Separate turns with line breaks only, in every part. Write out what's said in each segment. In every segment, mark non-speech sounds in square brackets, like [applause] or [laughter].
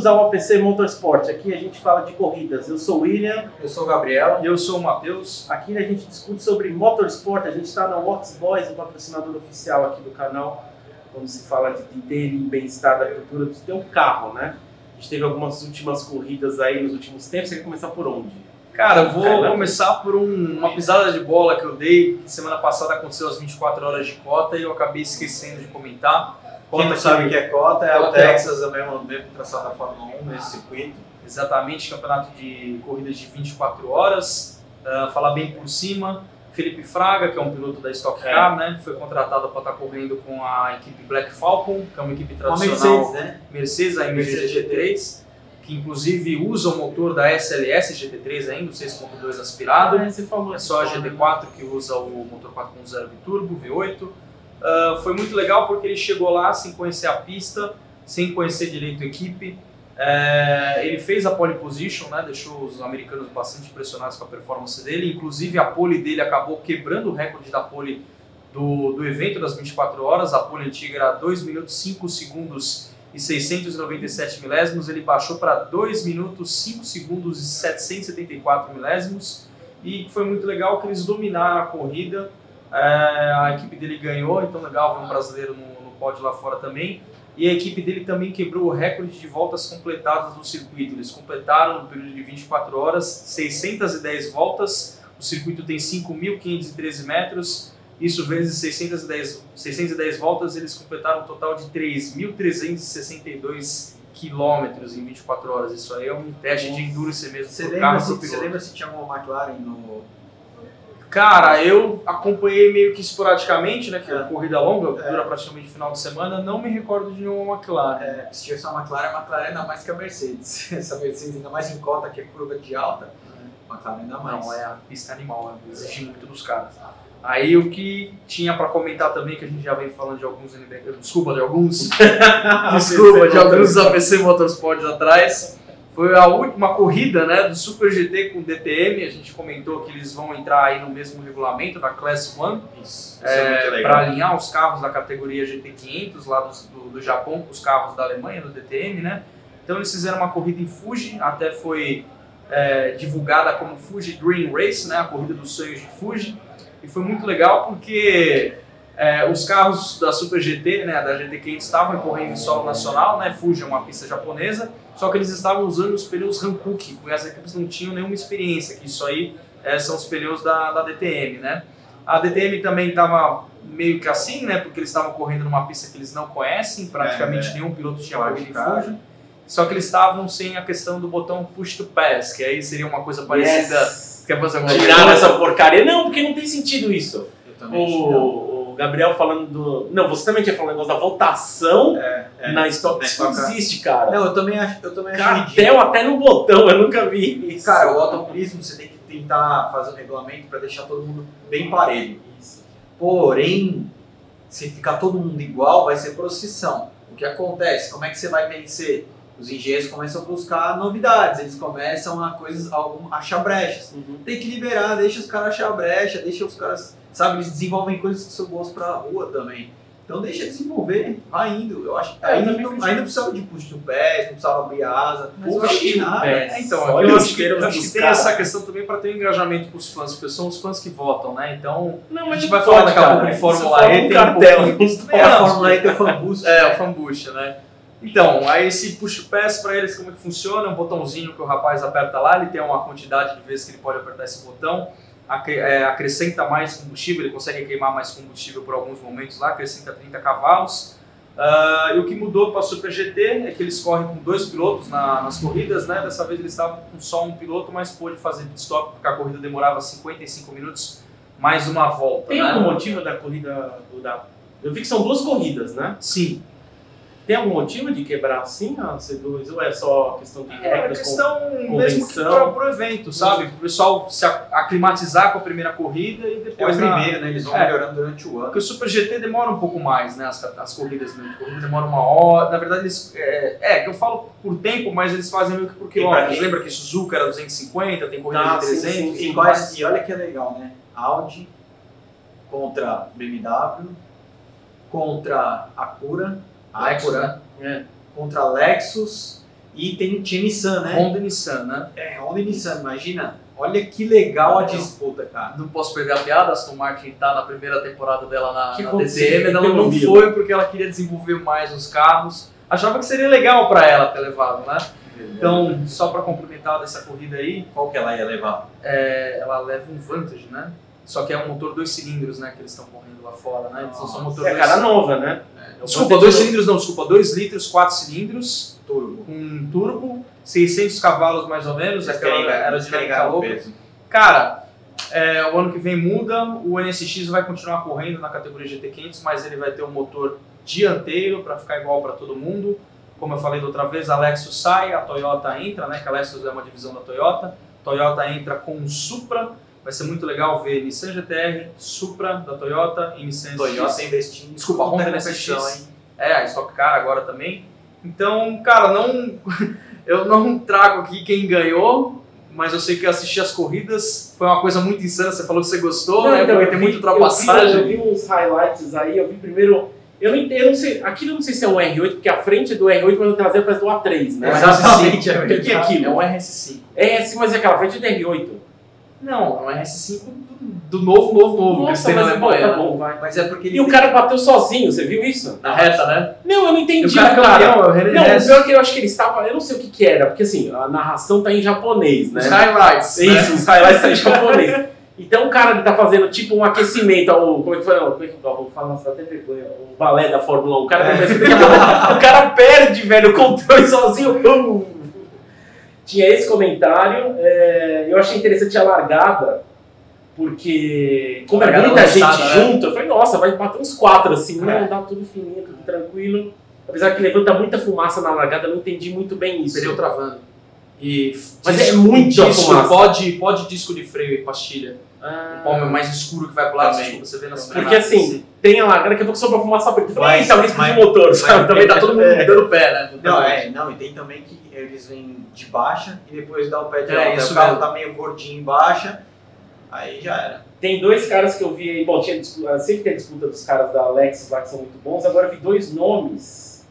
Bem-vindos ao APC Motorsport. Aqui a gente fala de corridas. Eu sou o William.
Eu sou o Gabriel.
E eu sou o Matheus.
Aqui a gente discute sobre motorsport. A gente está na Watts Boys, o patrocinador oficial aqui do canal. Quando se fala de, de ter e bem-estar da cultura, precisa ter um carro, né? A gente teve algumas últimas corridas aí nos últimos tempos. Você quer começar por onde?
Cara, eu vou Caramba. começar por um, uma pisada de bola que eu dei. Semana passada aconteceu às 24 horas de cota e eu acabei esquecendo de comentar.
Quem não sabe o que é cota, é o Texas, o mesmo, mesmo traçado da Fórmula 1 nesse circuito.
Exatamente, campeonato de corridas de 24 horas. Uh, falar bem por cima, Felipe Fraga, que é um piloto da Stock é. Car, é. né, foi contratado para estar tá correndo com a equipe Black Falcon, que é uma equipe tradicional.
Uma Mercedes, né?
Mercedes, a MG GT3, que inclusive usa o motor da SLS GT3 ainda, o 6.2 aspirado. É,
você falou
é só a GT4 que usa o motor 4.0 biturbo, V8. Uh, foi muito legal porque ele chegou lá sem conhecer a pista, sem conhecer direito a equipe. É, ele fez a pole position, né, deixou os americanos bastante impressionados com a performance dele. Inclusive, a pole dele acabou quebrando o recorde da pole do, do evento das 24 horas. A pole antiga era 2 minutos 5 segundos e 697 milésimos. Ele baixou para 2 minutos 5 segundos e 774 milésimos. E foi muito legal que eles dominaram a corrida. É, a equipe dele ganhou, então legal ver um brasileiro no, no pódio lá fora também. E a equipe dele também quebrou o recorde de voltas completadas no circuito. Eles completaram no período de 24 horas 610 voltas. O circuito tem 5.513 metros. Isso vezes 610, 610 voltas, eles completaram um total de 3.362 quilômetros em 24 horas. Isso aí é um teste de endurance mesmo.
Você lembra, se, você lembra se tinha alguma McLaren no,
Cara, eu acompanhei meio que esporadicamente, né? Que é uma corrida longa, é. dura praticamente final de semana, não me recordo de nenhuma McLaren.
É, se tivesse uma McLaren, a McLaren ainda mais que a Mercedes. [laughs] Essa Mercedes ainda mais em cota que é curva de alta, é. McLaren ainda mais.
Não, é a pista animal, né? exige muito dos caras. Aí o que tinha para comentar também, que a gente já vem falando de alguns desculpa, de alguns, [laughs] desculpa, de alguns APC Motorsports atrás, foi a última corrida né, do Super GT com DTM. A gente comentou que eles vão entrar aí no mesmo regulamento da Class 1 é, para alinhar os carros da categoria GT500 lá do, do, do, Japão com os carros da Alemanha do DTM. Né? Então eles fizeram uma corrida em Fuji, até foi é, divulgada como Fuji Dream Race, né, a corrida dos sonhos de Fuji. E foi muito legal porque é, os carros da Super GT, né, da GT500, estavam correndo em solo nacional, né, Fuji é uma pista japonesa, só que eles estavam usando os pneus Hankook, porque as equipes não tinham nenhuma experiência, que isso aí é, são os pneus da, da DTM, né. A DTM também estava meio que assim, né, porque eles estavam correndo numa pista que eles não conhecem, praticamente é, é. nenhum piloto tinha corrido em Fuji. Só que eles estavam sem a questão do botão push to pass, que aí seria uma coisa parecida. Yes.
Quer fazer Tiraram essa porcaria? Não, porque não tem sentido isso. O, o, Gabriel falando do. Não, você também tinha falado o negócio da votação é, é, na Stock. Isso não existe, cara.
Não, eu também acho. Eu também acho
Cartel até no botão, eu nunca vi isso.
Cara, o automobilismo você tem que tentar fazer um regulamento para deixar todo mundo bem parelho. Isso. Porém, se ficar todo mundo igual, vai ser procissão. O que acontece? Como é que você vai vencer? os engenheiros começam a buscar novidades, eles começam a coisas, a achar brechas. Uhum. Tem que liberar, deixa os caras achar brecha, deixa os caras, sabe, eles desenvolvem coisas que são boas pra rua também. Então deixa desenvolver, vai indo. Eu acho que é, ainda, não, ainda precisava de push to pass, não precisava abrir asa.
Mas eu acho que nada. É, então, eu acho que, eu acho que tem essa questão também para ter um engajamento com os fãs, porque são os fãs que votam, né? Então,
não, a gente vai falar daqui a pouco de Fórmula E, tem
um cartel. É, a Fórmula E tem o fanbush.
É, o fanbush, né? Então, aí esse push pass para eles como é que funciona? É um botãozinho que o rapaz aperta lá, ele tem uma quantidade de vezes que ele pode apertar esse botão, é, acrescenta mais combustível, ele consegue queimar mais combustível por alguns momentos lá, acrescenta 30 cavalos. Uh, e o que mudou para a Super GT é que eles correm com dois pilotos na, nas corridas, né? Dessa vez eles estavam com só um piloto, mas pôde fazer pit stop porque a corrida demorava 55 minutos mais uma volta.
Tem
né?
algum motivo da corrida do da eu vi que são duas corridas, né?
Sim.
Tem algum motivo de quebrar assim a C2 ou é só questão de
é, regras? É questão com, mesmo que para o evento, sabe? O pessoal se aclimatizar com a primeira corrida e depois.
É a primeira, né? Eles vão é, melhorando durante o ano.
Porque o Super GT demora um pouco mais, né? As, as corridas mesmo. Corrida demora uma hora. Na verdade, eles. É, é, que eu falo por tempo, mas eles fazem meio que por quilômetros. Lembra que Suzuka era 250, tem corrida Não, de 300. Sim, sim,
sim. E olha que é legal, né? Audi contra BMW, contra Acura
Acura,
é. contra Lexus E tem, tinha Nissan, né?
Honda e Nissan, né?
É, Honda e Nissan, imagina. Olha que legal a disputa, cara.
Não posso perder a piada, Aston Martin tá na primeira temporada dela na,
Que
na? DTM, ela não foi porque ela queria desenvolver mais os carros. Achava que seria legal para ela ter levado, né? Então, só para complementar dessa corrida aí,
qual que ela ia levar?
é, ela leva um Vantage, né? Só que é um motor dois cilindros, né? Que eles estão correndo lá fora, né? Eles são motor
É
dois-
cara nova, né?
É,
Desculpa, dois cilindros não, desculpa, dois litros, quatro cilindros,
turbo.
com turbo, 600 cavalos mais ou menos, aquela
Descarregar-
aerodinâmica louca.
peso.
Cara, é, o ano que vem muda, o NSX vai continuar correndo na categoria GT500, mas ele vai ter um motor dianteiro para ficar igual para todo mundo. Como eu falei da outra vez, a Lexus sai, a Toyota entra, né? Que a Lexus é uma divisão da Toyota. Toyota entra com o Supra. Vai ser muito legal ver Nissan GTR, Supra da Toyota e Nissan
Toyota investindo.
Desculpa, Honda NSX.
hein?
É, a Stock Car agora também. Então, cara, não, [laughs] eu não trago aqui quem ganhou, mas eu sei que assistir as corridas foi uma coisa muito insana. Você falou que você gostou,
Não,
né?
então,
Porque
eu
tem
vi-
muita
Eu
ultrapassagem.
vi, eu vi uns highlights aí, eu vi primeiro. Eu não entendo, eu não sei, aquilo eu não sei se é um R8, porque a frente é do R8, mas o traseiro parece do A3, né?
Exatamente, é [laughs]
O que que é aquilo?
É um RS5.
É, sim, mas é aquela frente é do R8.
Não, é um RS5 do, do novo, novo, novo que têm na
mas é
Alemanha.
tá bom, vai.
Mas é porque ele
E o cara bateu sozinho, você viu isso?
Na reta, né?
Não, eu não entendi,
o cara
cara.
campeão, é o René
Não, o pior é que eu acho que ele estava. Eu não sei o que, que era, porque assim, a narração tá em japonês, né?
Os highlights. né?
Isso, os highlights tá em japonês. Então o cara ele tá fazendo tipo um aquecimento, ao, como é que foi? Como é que vou falar, nossa, até vergonha, o balé da Fórmula 1. O cara, tá [laughs] o cara perde, velho, o controle sozinho. [laughs] Pum. Tinha esse comentário. é, eu achei interessante a largada, porque como é muita gente
lançada, né?
junto, eu falei, nossa, vai bater uns quatro assim,
É.
não, dá tudo fininho, tudo tranquilo. Apesar que levanta muita fumaça na largada, eu não entendi muito bem isso.
Pneu travando. E
Mas
disco-
é muita
disco,
fumaça.
pode, pode disco de freio e pastilha.
Ah.
O palmo é mais escuro que vai pro lado,
Também.
você vê nas
Porque
imagens,
assim, tem a largada, daqui a pouco sobra fumaça preta. Eu falei,
Mas-
eita, alguém explodiu o motor,
mas
sabe?
Também tá todo mundo
É.
dando pé, né?
Não, é, não, e tem também que eles vêm de baixa e depois dá o pé de
É,
alta. O carro
mesmo.
tá meio gordinho em baixa, aí já era.
Tem dois caras que eu vi aí, bom, tinha disputa, sempre tem a disputa dos caras da Lexus lá que são muito bons, agora eu vi dois nomes.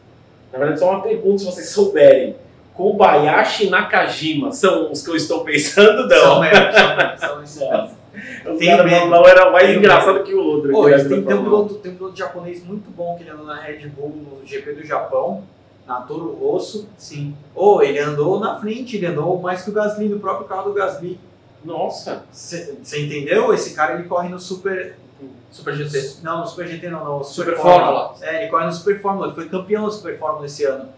Na verdade, só uma pergunta se vocês souberem. Kobayashi e Nakajima são os que eu estou pensando,
São
não.
mesmo, são mesmo, são [laughs] mesmo.
O
Tenho
cara não era mais
Tenho
engraçado que o outro.
Pô,
da
tem, um
Fórmula 1.
piloto, tem um piloto japonês muito bom que ele andou na Red Bull no GP do Japão, na Toro Rosso.
Sim.
Ou ele andou na frente, ele andou mais que o Gasly, no próprio carro do Gasly.
Nossa.
Você entendeu? Esse cara ele corre no Super.
Super GT.
Não, no Super GT não, no
Super Fórmula.
É, ele corre no Super Fórmula, ele foi campeão da Super Fórmula esse ano.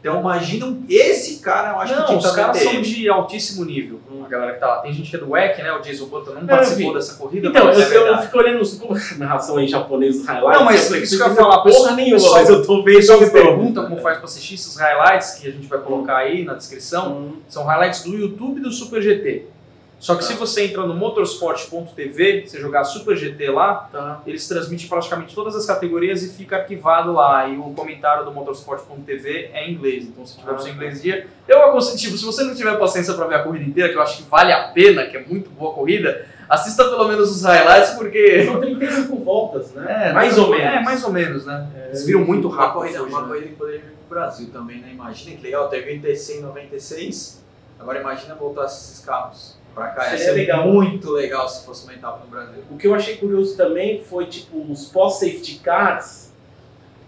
Então imagina esse cara, eu acho que
Não,
que
os caras são de altíssimo nível. A galera que tá lá. Tem gente que é do WEC, né? O Jason Button não
eu
participou
vi.
dessa corrida.
Então,
mas
eu,
é
eu fico olhando os, como [laughs] narração em japonês, os highlights.
Não, mas
eu falei,
isso que eu ia falar,
porra nenhuma,
pessoal-
mas eu tô vendo
pessoal
os
pergunta como faz pra assistir esses highlights que a gente vai colocar aí na descrição.
Hum.
São highlights do YouTube do Super GT. Só que
Tá.
se você entra no motorsport.tv, você jogar Super GT lá,
Tá.
eles transmitem praticamente todas as categorias e fica arquivado lá. E o comentário do motorsport.tv é em inglês. Então, se tiver
Ah,
seu
tá.
inglês dia, eu aconselho, tipo, se você não tiver paciência pra ver a corrida inteira, que eu acho que vale a pena, que é muito boa a corrida, assista pelo menos os highlights, porque.
São 35 voltas, né?
É,
mais ou menos.
É, mais ou menos, né? Eles viram muito
Uma
rápido.
corrida,
hoje,
uma
né?
corrida que poderia vir pro Brasil também, né? Imagina que legal, teve o ITC em 96, agora imagina voltar esses carros pra cá. Ia
Seria
ser
legal.
muito legal se fosse uma etapa no Brasil.
O que eu achei curioso também foi, tipo, os pós-safety cars,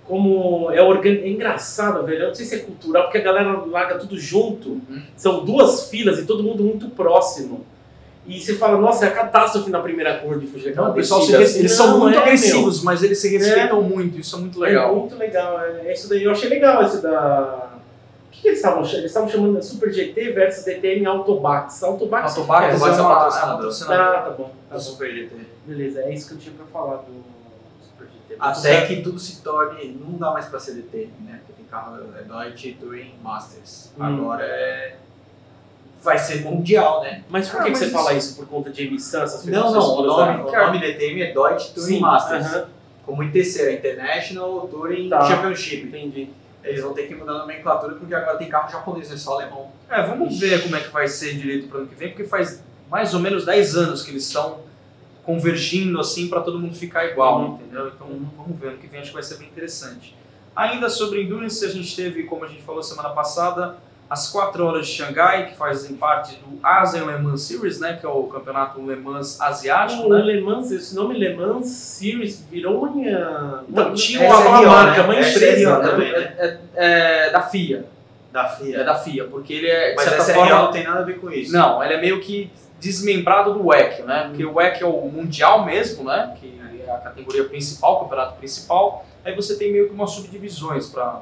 como é, organ... é engraçado, velho. Eu não sei se é cultural, porque a galera larga tudo junto.
Uhum.
São duas filas e todo mundo muito próximo. E você fala, nossa, é a catástrofe na primeira curva de fugir
Não, o pessoal se res- eles
Não,
são muito
é,
agressivos, mas eles se respeitam muito, isso é muito
meu.
legal.
É muito legal. É isso daí. Eu achei legal esse da... O que, que eles estavam chamando? Eles estavam chamando Super GT versus DTM Autobax. Autobax,
Autobac
o que que
é
é
uma
patrocinador.
Ah, tá bom. Tá
Do. Super GT.
Beleza, é isso que eu tinha pra falar do Super GT.
Até que tudo se torne. Não dá mais pra ser DTM, né? Porque tem carro é Deutsche Touring Masters.
Hum.
Agora é. Vai ser mundial, né?
Mas por
Ah,
que, que
mas
você
isso-
fala isso? Por conta de emissão? Essas
Não,
coisas
não,
que
o nome, o nome DTM é Deutsche Touring
Sim,
Masters.
aham,
Como ITC, é International Touring
Tá.
Championship.
entendi.
Eles vão ter que mudar a nomenclatura porque agora tem carro japonês, não é só alemão.
É, vamos ver como é que vai ser direito pro ano que vem, porque faz mais ou menos 10 anos que eles estão convergindo assim para todo mundo ficar igual,
Uhum.
entendeu? Então vamos ver, ano que vem acho que vai ser bem interessante. Ainda sobre Endurance, a gente teve, como a gente falou semana passada, as 4 horas de Xangai, que fazem parte do Asian Le Mans Series, né, que é o campeonato Le Mans asiático,
O
né?
Le Mans, esse nome Le Mans Series virou uma.
Então,
uma-
tinha uma
é uma
marca,
marca, uma
né?
empresa.
SRO
né?
também, né?
É, é- é da FIA,
Da
é
FIA.
da FIA, porque ele é, de
Mas
certa
essa
forma,
não tem nada a ver com isso.
Não, ele é meio que desmembrado do WEC, né? Porque o WEC é o mundial mesmo, né? Que é a categoria principal, o campeonato principal. Aí você tem meio que umas subdivisões para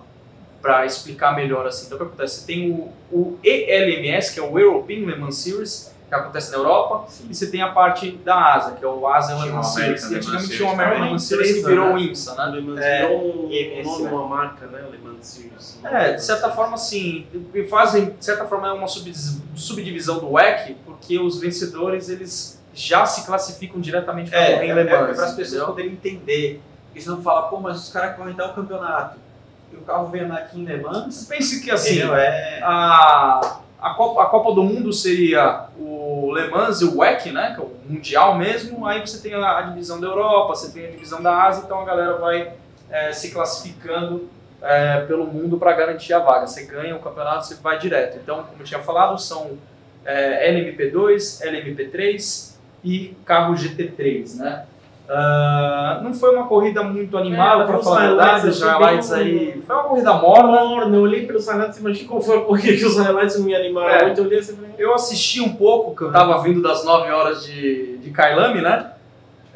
para explicar melhor assim. Então o que acontece? Você tem o, o ELMS, que é o European Le Mans Series, que acontece na Europa,
Sim.
e você tem a parte da ASA, que é o ASIAN Le Mans Series. E
Le
antigamente tinha o American. Le Mans Series que virou
né?
o IMSA, né?
Le Mans
É,
virou
esse
nome,
é.
uma marca, né? Le Mans Series.
É, de certa forma, sim. E Fazem, de certa forma, é uma subdivis- subdivisão do WEC, porque os vencedores, eles já se classificam diretamente para
É,
correr
é,
em Le Mans.
para as pessoas poderem entender. Porque senão fala, pô, mas os caras correm tal campeonato. E o carro vem aqui em Le Mans.
Pense que, assim,
é...
a, a, Copa, a Copa do Mundo seria o Le Mans e o WEC, né, que é o Mundial mesmo. Aí você tem a, a divisão da Europa, você tem a divisão da Ásia, então a galera vai é, se classificando é, pelo mundo para garantir a vaga. Você ganha o campeonato, você vai direto. Então, como eu tinha falado, são é, LMP2, LMP3 e carro GT3, né? Ah, não foi uma corrida muito animada,
É,
para falar a verdade, os highlights aí. Foi uma corrida morna.
Morna, eu olhei pelos highlights e imaginei qual foi a corrida que os highlights não me animaram
É.
muito. Eu olhei assim falei,
Eu assisti um pouco, que eu tava vindo das 9 horas de, de Kailame, né?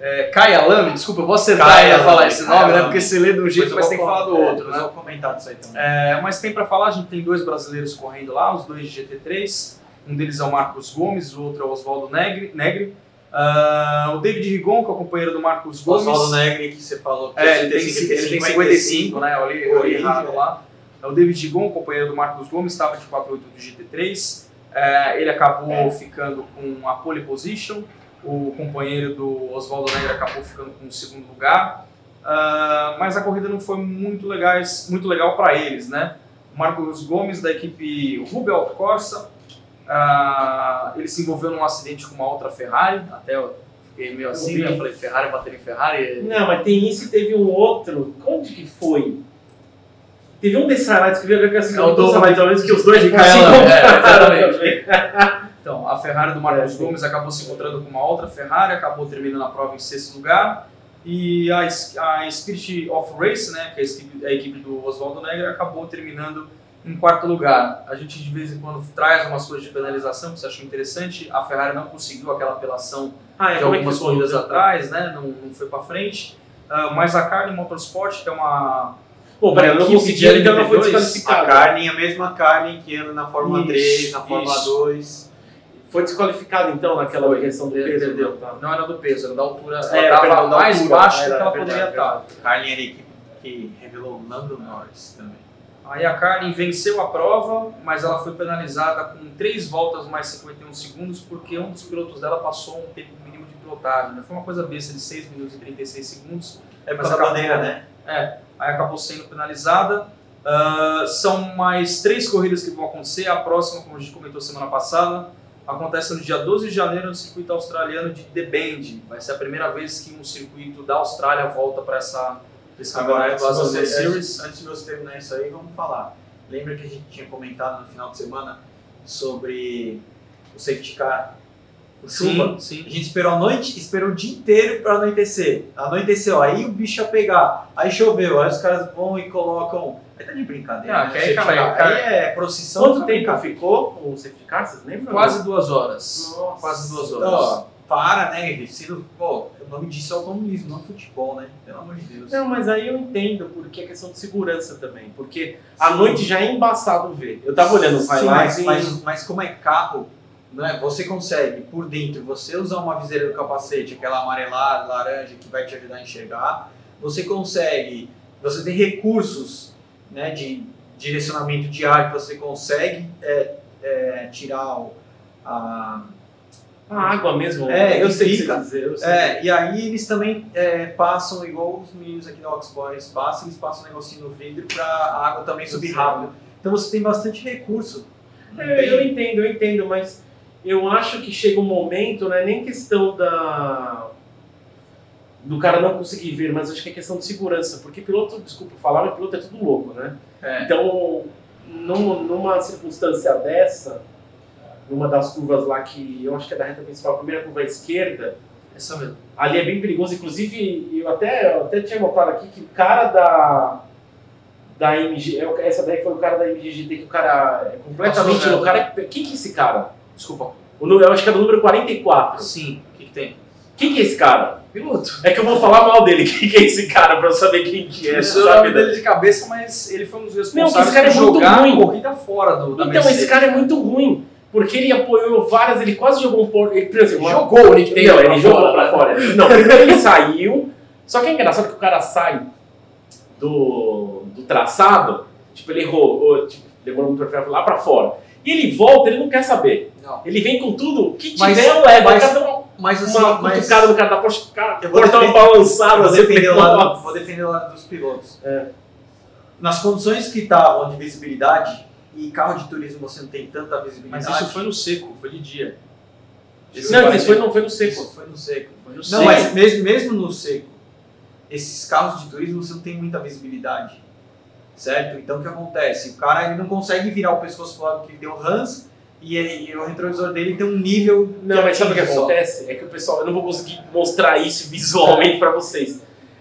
É, Kayalame, desculpa, eu vou acertar
Kayalame,
ainda falar esse nome, né? Porque você lê de um jeito, mas tem que falar do
é,
outro,
depois
né?
Eu vou comentar disso aí também.
É, mas tem pra falar, a gente tem dois brasileiros correndo lá, os dois de GT3. Um deles é o Marcos Gomes, o outro é o Oswaldo Negri. Negri. Ah, o David Rigon, que é o companheiro do Marcos Gomes.
Oswaldo Negri, que você falou que
É, ele tem, ci- ele tem 55, né? Eu li, errado
é.
lá. É o David Gigon, companheiro do Marcos Gomes, estava de 48 do GT3. É, ele acabou ficando com a pole position. O companheiro do Oswaldo Negra acabou ficando com o segundo lugar. Ah, mas a corrida não foi muito, legais, muito legal para eles, né? O Marcos Gomes, da equipe Rubel Corsa, ah, ele se envolveu num acidente com uma outra Ferrari. Até eu fiquei meio assim, né? Eu falei, Ferrari bater em Ferrari.
Não, mas tem isso e teve um outro. Onde que foi? Teve um desses highlights que veio com essa
do-
talvez que os dois [laughs]
de é,
também. [laughs]
Então, a Ferrari do Marcos
É.
Gomes acabou se encontrando com uma outra Ferrari, acabou terminando a prova em sexto lugar. E a, a Spirit of Race, né, que é a equipe, a equipe do Oswaldo Negra, acabou terminando em quarto lugar. A gente de vez em quando traz umas coisas de penalização que você achou interessante. A Ferrari não conseguiu aquela apelação
Ah, é,
de
é
algumas
ficou?
corridas atrás, né, não, não foi para frente. Ah, mas a Carne Motorsport, que é uma
Pô, peraí, eu não
Equipe
consegui,
de
então não foi
LMP2,
A. Carne, a mesma Carne que anda na Fórmula
Isso,
3, na Fórmula
isso.
2.
Foi desqualificado então naquela
Foi.
questão do peso, perdeu, tá.
não era do peso, era da altura.
É,
Ela estava mais
altura,
baixa do que ela poderia estar.
Carne era a equipe que revelou Lando Norris também.
Aí a Carlin venceu a prova, mas ela foi penalizada com 3 voltas mais 51 segundos porque um dos pilotos dela passou um tempo mínimo de pilotagem. né? Foi uma coisa besta de 6 minutos e 36 segundos.
É por causa da
acabou-
bandeira, né?
Aí acabou sendo penalizada. Ah, são mais três corridas que vão acontecer. A próxima, como a gente comentou semana passada, acontece no dia 12 de janeiro no circuito australiano de The Bend. Vai ser a primeira vez que um circuito da Austrália volta para essa esse
Agora, antes de, você,
Series.
antes de você terminar isso aí, vamos falar. Lembra que a gente tinha comentado no final de semana sobre o safety car? O chuva?
Sim, sim.
A gente esperou a noite, esperou o dia inteiro para anoitecer. Anoiteceu, aí o bicho ia pegar. Aí choveu, aí os caras vão e colocam. Aí tá de brincadeira.
Ah,
né?
que aí, cara,
car.
cara-
aí é procissão.
Quanto tempo ficou o safety car, vocês lembram?
Quase duas horas.
Nossa.
Quase duas horas.
Ó, para, né? Sendo, pô, o nome disso é automobilismo, não é futebol, né? Pelo amor de Deus.
Não, mas aí eu entendo, porque é questão de segurança também. Porque à noite já é embaçado ver. Eu tava olhando os highlights
mas, mas, mas como é carro, né, você consegue, por dentro, você usar uma viseira do capacete, aquela amarelada, laranja, que vai te ajudar a enxergar. Você consegue, você tem recursos né, de direcionamento de ar que você consegue é, é, tirar o, a...
A água mesmo.
É,
eu sei o que
fica-
dizer. Eu sei.
É, e aí eles também é, passam, igual os meninos aqui da Oxboys passam, eles passam um negocinho no vidro para a água também subir
Sim.
rápido. Então você tem bastante recurso.
É, eu entendo, eu entendo, mas eu acho que chega um momento, não é nem questão da do cara não conseguir ver, mas acho que é questão de segurança, porque piloto, desculpa falar, mas piloto é tudo louco, né?
É.
Então, numa, numa circunstância dessa, numa das curvas lá que eu acho que é da reta principal, a primeira curva à esquerda,
Essa mesmo.
ali é bem perigoso. Inclusive, eu até, eu até tinha notado aqui que o cara da. Da MG, é, essa daí foi o cara da MGGT, que o cara é completamente.
Né?
O cara é, quem que é esse cara?
Desculpa.
O, número- eu acho que é do número 44.
Sim, o que, que tem?
Quem que é esse cara?
Piloto.
É que eu vou falar mal dele. [laughs] Quem que é esse cara pra eu saber quem que é?
Eu o
sabe?
dele de cabeça, mas ele foi um dos
Não,
responsáveis
esse cara é muito
jogar
ruim.
corrida fora do, da
Então,
Mercedes.
esse cara é muito ruim. Porque ele apoiou várias, ele quase jogou um por. Ele, por exemplo,
jogou o Nick Taylor
Não,
pra
ele jogou
fora,
pra
né?
fora. Não, primeiro ele saiu. Só que é engraçado que o cara sai do, do traçado, tipo, ele errou, ou, tipo, demorou muito pra lá pra fora. E ele volta, ele não quer saber.
Não.
Ele vem com tudo, que
Mas-
tiver, leva.
mas-
cara dá uma,
Mas assim,
uma
mas
cutucada no cara da Porsche, o cara
Eu vou
corta uma
defender-
balançada.
eu vou defender, o lado, vou defender o lado dos pilotos.
É.
Nas condições que estavam de visibilidade, e carro de turismo você não tem tanta visibilidade.
Mas isso foi no seco, foi de dia. Esse
Não, isso foi, não foi no seco.
Isso foi no seco.
foi no
Não,
seco.
mas mesmo, mesmo no seco, esses carros de turismo você não tem muita visibilidade. Certo? Então o que acontece? O cara ele não consegue virar o pescoço pro lado que ele deu Hans e, ele- e o retrovisor dele tem um nível.
Não, mas sabe o que acontece? É que o pessoal, eu não vou conseguir mostrar isso visualmente pra vocês.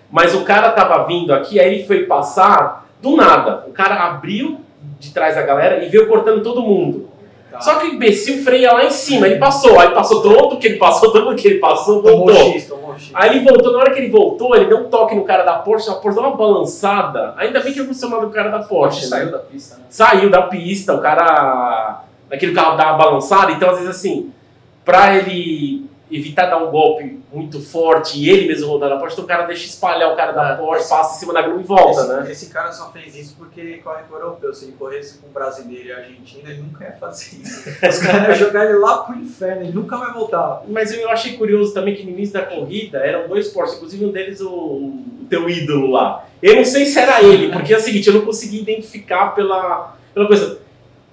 Mas o cara tava vindo aqui, aí ele foi passar do nada. O cara abriu de trás da galera e veio cortando todo mundo.
Tá.
Só que o imbecil freia lá em cima. Ele passou, aí passou todo mundo que ele passou, [laughs] mundo que ele passou,
Tomou
voltou.
X, tomou X.
Aí ele voltou, na hora que ele voltou, ele deu um toque no cara da Porsche, a Porsche deu uma balançada. Ainda bem que é funcionário do cara da Porsche, né?
saiu da pista, né?
saiu da pista, o cara. Naquele carro dá uma balançada, então às vezes assim, pra ele evitar dar um golpe muito forte e ele mesmo rodar na Porsche, então o cara deixa espalhar o cara da
É.
Porsche, passa em cima da grama e volta,
esse,
né?
esse cara só fez isso porque ele corre com o europeu. Se ele corresse com o brasileiro e a Argentina, ele nunca ia fazer isso. Os [laughs] caras iam jogar ele lá pro inferno, ele nunca vai voltar.
Mas eu achei curioso também que no início da corrida eram dois Porsche, inclusive um deles o, o teu ídolo lá. Eu não sei se era ele, porque é o seguinte, eu não consegui identificar pela, pela coisa.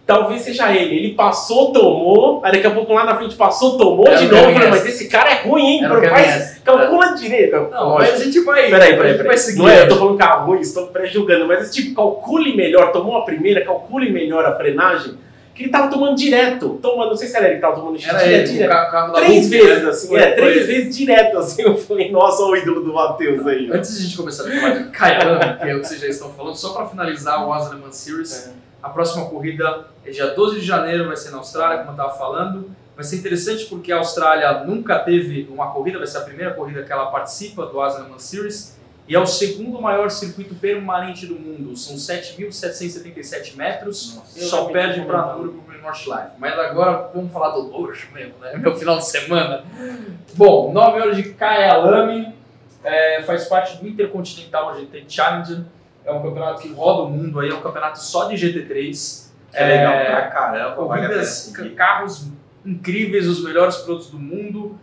Talvez seja ele. Ele passou, tomou, aí daqui a pouco lá na frente passou, tomou de novo. Falei, mas esse cara é ruim, hein?
Era o Kevin
Faz, calcula direito.
Não, mas a gente vai.
Peraí,
a
peraí,
gente
peraí.
vai seguir.
Não é, eu tô falando carro ruim, estou pré-julgando, mas tipo, calcule melhor, tomou a primeira, calcule melhor a frenagem, que ele tava tomando direto. Tomando, não sei se era ele que tava tomando
Era
direto,
ele,
direto.
carro
Três vezes, assim, é, três
ele.
vezes direto, assim, eu falei, nossa, olha o ídolo do Matheus aí.
Antes de a gente começar a falar de que é o que vocês já estão falando, só para finalizar o Asa Le Mans Series, a próxima corrida é dia 12 de janeiro, vai ser na Austrália, como eu estava falando. Vai ser interessante porque a Austrália nunca teve uma corrida, vai ser a primeira corrida que ela participa do Mans Series. E é o segundo maior circuito permanente do mundo, são 7.777 metros,
Nossa.
Eu
só perde para
confundi.
Nürburgring Nordschleife. Mas agora vamos falar do luxo mesmo, né? [laughs] Meu final de semana. Bom, 9 horas de Kyalami, é, faz parte do Intercontinental GT Challenger. É um campeonato que roda o mundo aí, é um campeonato só de GT3.
É legal
É,
pra caramba. vale
Corridas, ca- carros incríveis, os melhores pilotos do mundo.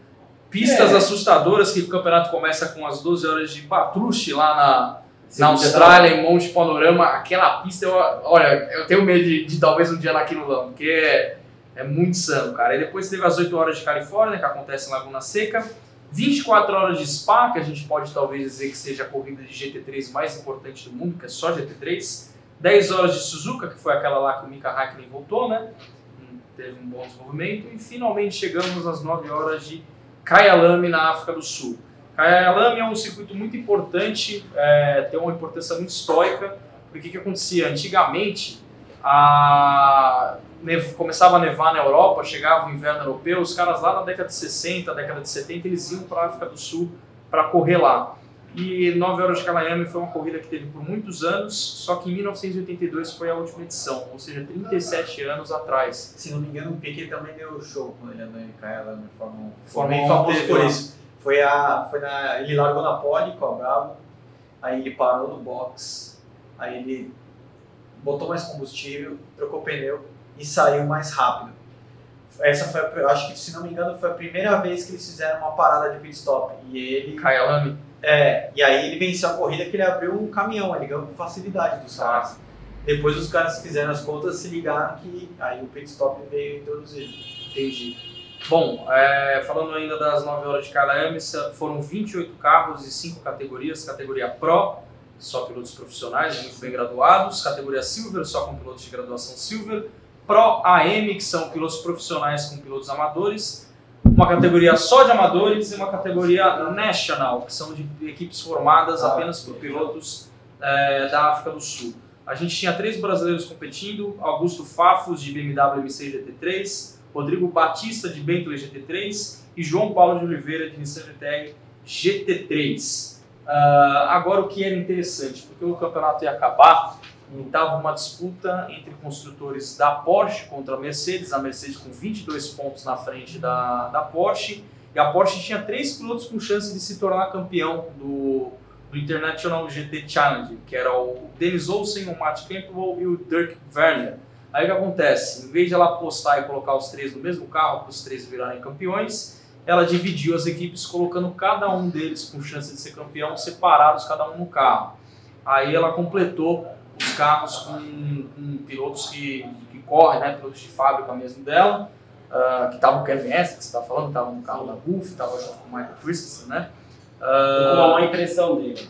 Pistas
É.
assustadoras, que o campeonato começa com as 12 horas de Patruche lá na, na Austrália, em Monte Panorama. Aquela pista, eu, olha, eu tenho medo de, de talvez um dia lá aqui no Lão, porque é, é muito insano, cara. E depois teve as 8 horas de Califórnia, que acontece em Laguna Seca. 24 horas de Spa, que a gente pode talvez dizer que seja a corrida de GT3 mais importante do mundo, que é só GT3. 10 horas de Suzuka, que foi aquela lá que o Mika Hakkinen voltou, né? Hum, Teve um bom desenvolvimento. E finalmente chegamos às 9 horas de Kyalami, na África do Sul. Kyalami é um circuito muito importante, é, tem uma importância muito histórica, porque o que acontecia? Antigamente, a... nev- começava a nevar na Europa, chegava o inverno europeu, os caras lá na década de 60, década de 70, eles iam para a África do Sul para correr lá. E 9 horas de Kyalami foi uma corrida que teve por muitos anos, só que em 1982 foi a última edição, ou seja, 37 anos atrás.
Se não me engano, o Piquet também deu show quando ele andou em Kaela no Fórmula 1. Foi bem
1
famoso por isso. Foi a, foi na, ele largou na pole com a Bravo, aí ele parou no box, aí ele botou mais combustível, trocou pneu e saiu mais rápido. Essa foi, a- acho que se não me engano, foi a primeira vez que eles fizeram uma parada de pit stop. E ele,
Kyalami
é, e aí ele venceu a corrida que ele abriu um caminhão, ele ganhou com facilidade dos caras. Depois os caras fizeram as contas se ligaram que aí o pit stop veio introduzido.
Entendi. Bom, é, falando ainda das 9 horas de KLM, foram 28 carros e 5 categorias, categoria Pro, só pilotos profissionais, muito bem graduados. Categoria Silver, só com pilotos de graduação Silver. Pro AM, que são pilotos profissionais com pilotos amadores. Uma categoria só de amadores e uma categoria National, que são de equipes formadas apenas por pilotos eh, da África do Sul. A gente tinha três brasileiros competindo: Augusto Fafos, de BMW MC GT3, Rodrigo Batista, de Bentley GT3 e João Paulo de Oliveira, de Nissan GTR GT3. Uh, agora, o que era interessante, porque o campeonato ia acabar, estava uma disputa entre construtores da Porsche contra a Mercedes, a Mercedes com 22 pontos na frente da, da Porsche, e a Porsche tinha três pilotos com chance de se tornar campeão do, do International GT Challenge, que era o Dennis Olsen, o Matt Campbell e o Dirk Werner. Aí o que acontece? Em vez de ela apostar e colocar os três no mesmo carro para os três virarem campeões, ela dividiu as equipes colocando cada um deles com chance de ser campeão separados cada um no carro. Aí ela completou os carros com, com pilotos que, que correm, né, pilotos de fábrica mesmo dela, uh, que estavam o Kevin S, que você estava falando, estava no carro da Buff, estava junto com o Michael Christensen, né?
Uh, uma impressão dele.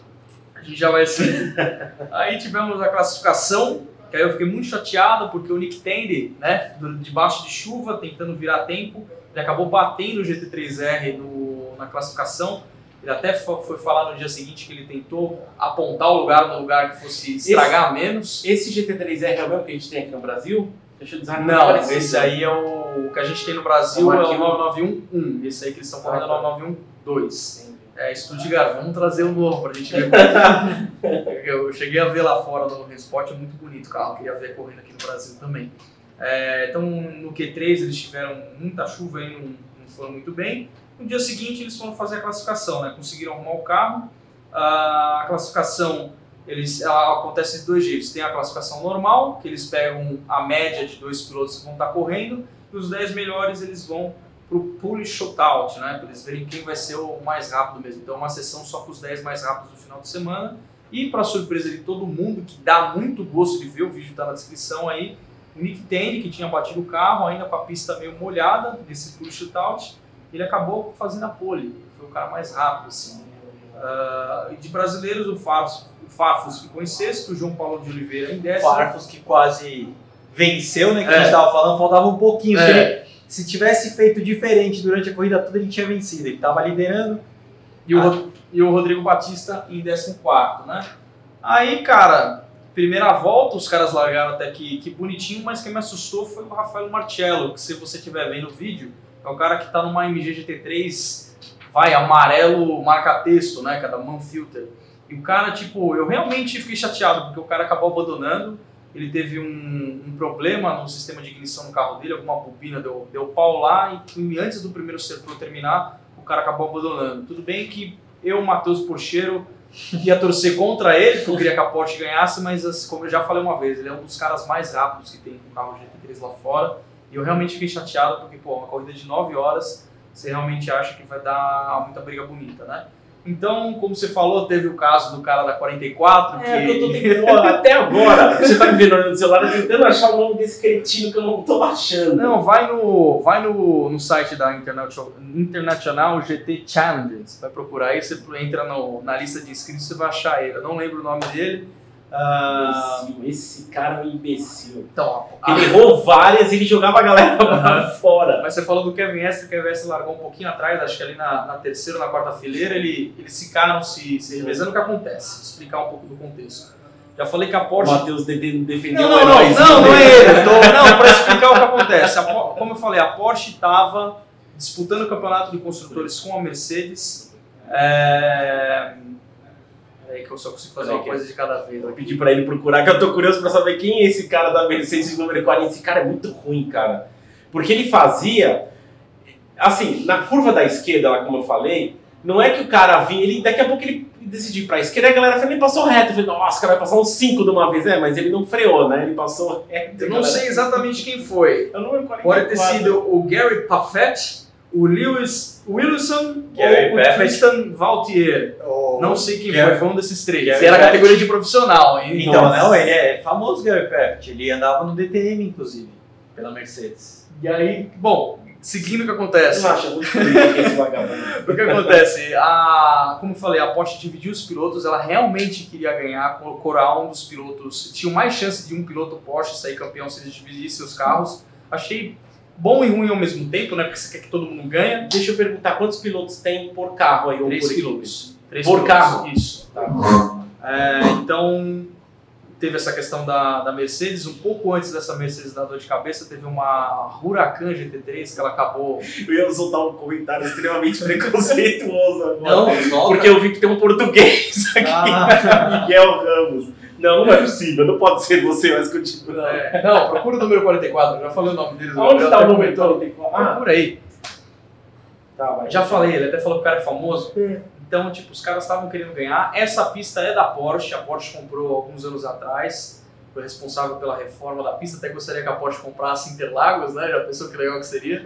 A gente já vai ser. [laughs] aí tivemos a classificação, que aí eu fiquei muito chateado porque o Nick Tandy, né, debaixo de chuva, tentando virar tempo, ele acabou batendo o GT3R no, na classificação. Ele até foi falar no dia seguinte que ele tentou apontar o lugar no lugar que fosse estragar esse, menos.
Esse GT3R é o mesmo que a gente tem aqui no Brasil?
Deixa eu dizer Não, esse aí é o, o que a gente tem no Brasil, é, o 9911. Esse aí que eles estão correndo é o 9912. É, Stuttgart, vamos trazer um novo pra gente ver. [laughs] eu cheguei a ver lá fora no Sport, é muito bonito o carro, queria ver correndo aqui no Brasil também. É, então no Q3 eles tiveram muita chuva e não, não foram muito bem. No dia seguinte eles foram fazer a classificação, né? conseguiram arrumar o carro. A classificação eles, acontece de dois jeitos. Tem a classificação normal, que eles pegam a média de dois pilotos que vão estar correndo, e os 10 melhores eles vão para o pull shootout, né? para eles verem quem vai ser o mais rápido mesmo. Então, uma sessão só com os 10 mais rápidos no final de semana. E, para surpresa de todo mundo, que dá muito gosto de ver, o vídeo está na descrição aí, Nick Tandy, que tinha batido o carro, ainda com a pista meio molhada, nesse pull shootout, ele acabou fazendo a pole. Foi o cara mais rápido, assim. Uh, de brasileiros, o Farfus, o Farfus ficou em sexto, o João Paulo de Oliveira em décimo.
O Farfus que quase venceu, né? Que é. a gente estava falando, faltava um pouquinho. É. Se, ele, se tivesse feito diferente durante a corrida toda, ele tinha vencido. Ele estava liderando.
E o, ah. e o Rodrigo Batista em décimo quarto, né? Aí, cara, Primeira volta, os caras largaram até que, que bonitinho, mas quem me assustou foi o Rafael Marcello, que se você estiver vendo o vídeo, é o cara que está numa MG GT3, vai, amarelo marca-texto, né, cada é Manfilter. E o cara, tipo, eu realmente fiquei chateado, porque o cara acabou abandonando, ele teve um, um problema no sistema de ignição no carro dele, alguma bobina deu, deu pau lá, e antes do primeiro setor terminar, o cara acabou abandonando. Tudo bem que eu, Matheus Porcheiro, ia torcer contra ele, porque eu queria que a Porsche ganhasse, mas como eu já falei uma vez, ele é um dos caras mais rápidos que tem com carro GT3 lá fora. E eu realmente fiquei chateado porque, pô, uma corrida de 9 horas, você realmente acha que vai dar muita briga bonita, né? Então, como você falou, teve o caso do cara da 44.
É, que... eu tô [laughs] tentando, até agora, você tá me vendo no celular, tentando achar o nome desse cretino que eu não tô achando.
Não, vai no, vai no, no site da International, International GT Challenge. Você vai procurar aí, você entra no, na lista de inscritos, você vai achar ele. Eu não lembro o nome dele
ah, esse cara é um imbecil. Então, ele errou várias e ele jogava a galera pra fora.
Mas você falou do Kevin Estre, o Kevin Estre largou um pouquinho atrás, acho que ali na, na terceira ou na quarta fileira, ele, eles ficaram se, se revezando. O que acontece? Vou explicar um pouco do contexto. Já falei que a Porsche.
O Matheus defendeu
não, não, não, não, não é ele. [laughs] Tô, não, para explicar o que acontece. A, como eu falei, a Porsche estava disputando o campeonato de construtores com a Mercedes. É, aí que eu só consigo fazer uma coisa de cada vez.
Vou pedir pra ele procurar, que eu tô curioso pra saber quem é esse cara da Mercedes número 40. Esse cara é muito ruim, cara. Porque ele fazia. Assim, na curva da esquerda, lá como eu falei, não é que o cara vinha, ele, daqui a pouco ele decidiu pra esquerda, a galera ele passou reto. Eu falei, nossa, cara vai passar uns 5 de uma vez, é, mas ele não freou, né? Ele passou reto.
Eu não sei exatamente quem foi.
É o número 44.
Pode ter sido o Gary Paffett o Lewis Wilson Gary ou o Tristan Valtier. Oh, não sei quem Gary, foi, foi um desses três. Gary era a categoria de profissional.
Hein? Então, não, ele é famoso Gary Paffett. Ele andava no DTM, inclusive, pela Mercedes.
E aí, bom, seguindo o que acontece.
Quem é esse vagabundo. [laughs]
O que acontece? A, como eu falei, a Porsche dividiu os pilotos, ela realmente queria ganhar, colocou a um dos pilotos. Tinha mais chance de um piloto Porsche sair campeão se eles dividissem os carros. Achei bom e ruim ao mesmo tempo, né? Porque você quer que todo mundo ganhe.
Deixa eu perguntar, quantos pilotos tem por carro aí? ou
Três
por
pilotos. Três
Por
pilotos,
carro?
Isso.
Tá.
É, então, teve essa questão da, da Mercedes. Um pouco antes dessa Mercedes dar dor de cabeça, teve uma Huracan GT3 que ela acabou.
Eu ia soltar um comentário extremamente preconceituoso agora.
Não, volta.
Porque eu vi que tem um português aqui,
Ah. [laughs]
Miguel Ramos. Não, não é possível, não pode ser você, mas continua.
É, não, procura o número 44, eu já falei o nome dele.
Onde tá
até
o número
comentou.
44? Ah,
Procura aí.
tá, vai.
Já falei, ele até falou que o cara é famoso.
É.
Então, tipo, os caras estavam querendo ganhar. Essa pista é da Porsche, a Porsche comprou alguns anos atrás. Foi responsável pela reforma da pista. Até gostaria que a Porsche comprasse Interlagos, né? Já pensou que legal que seria.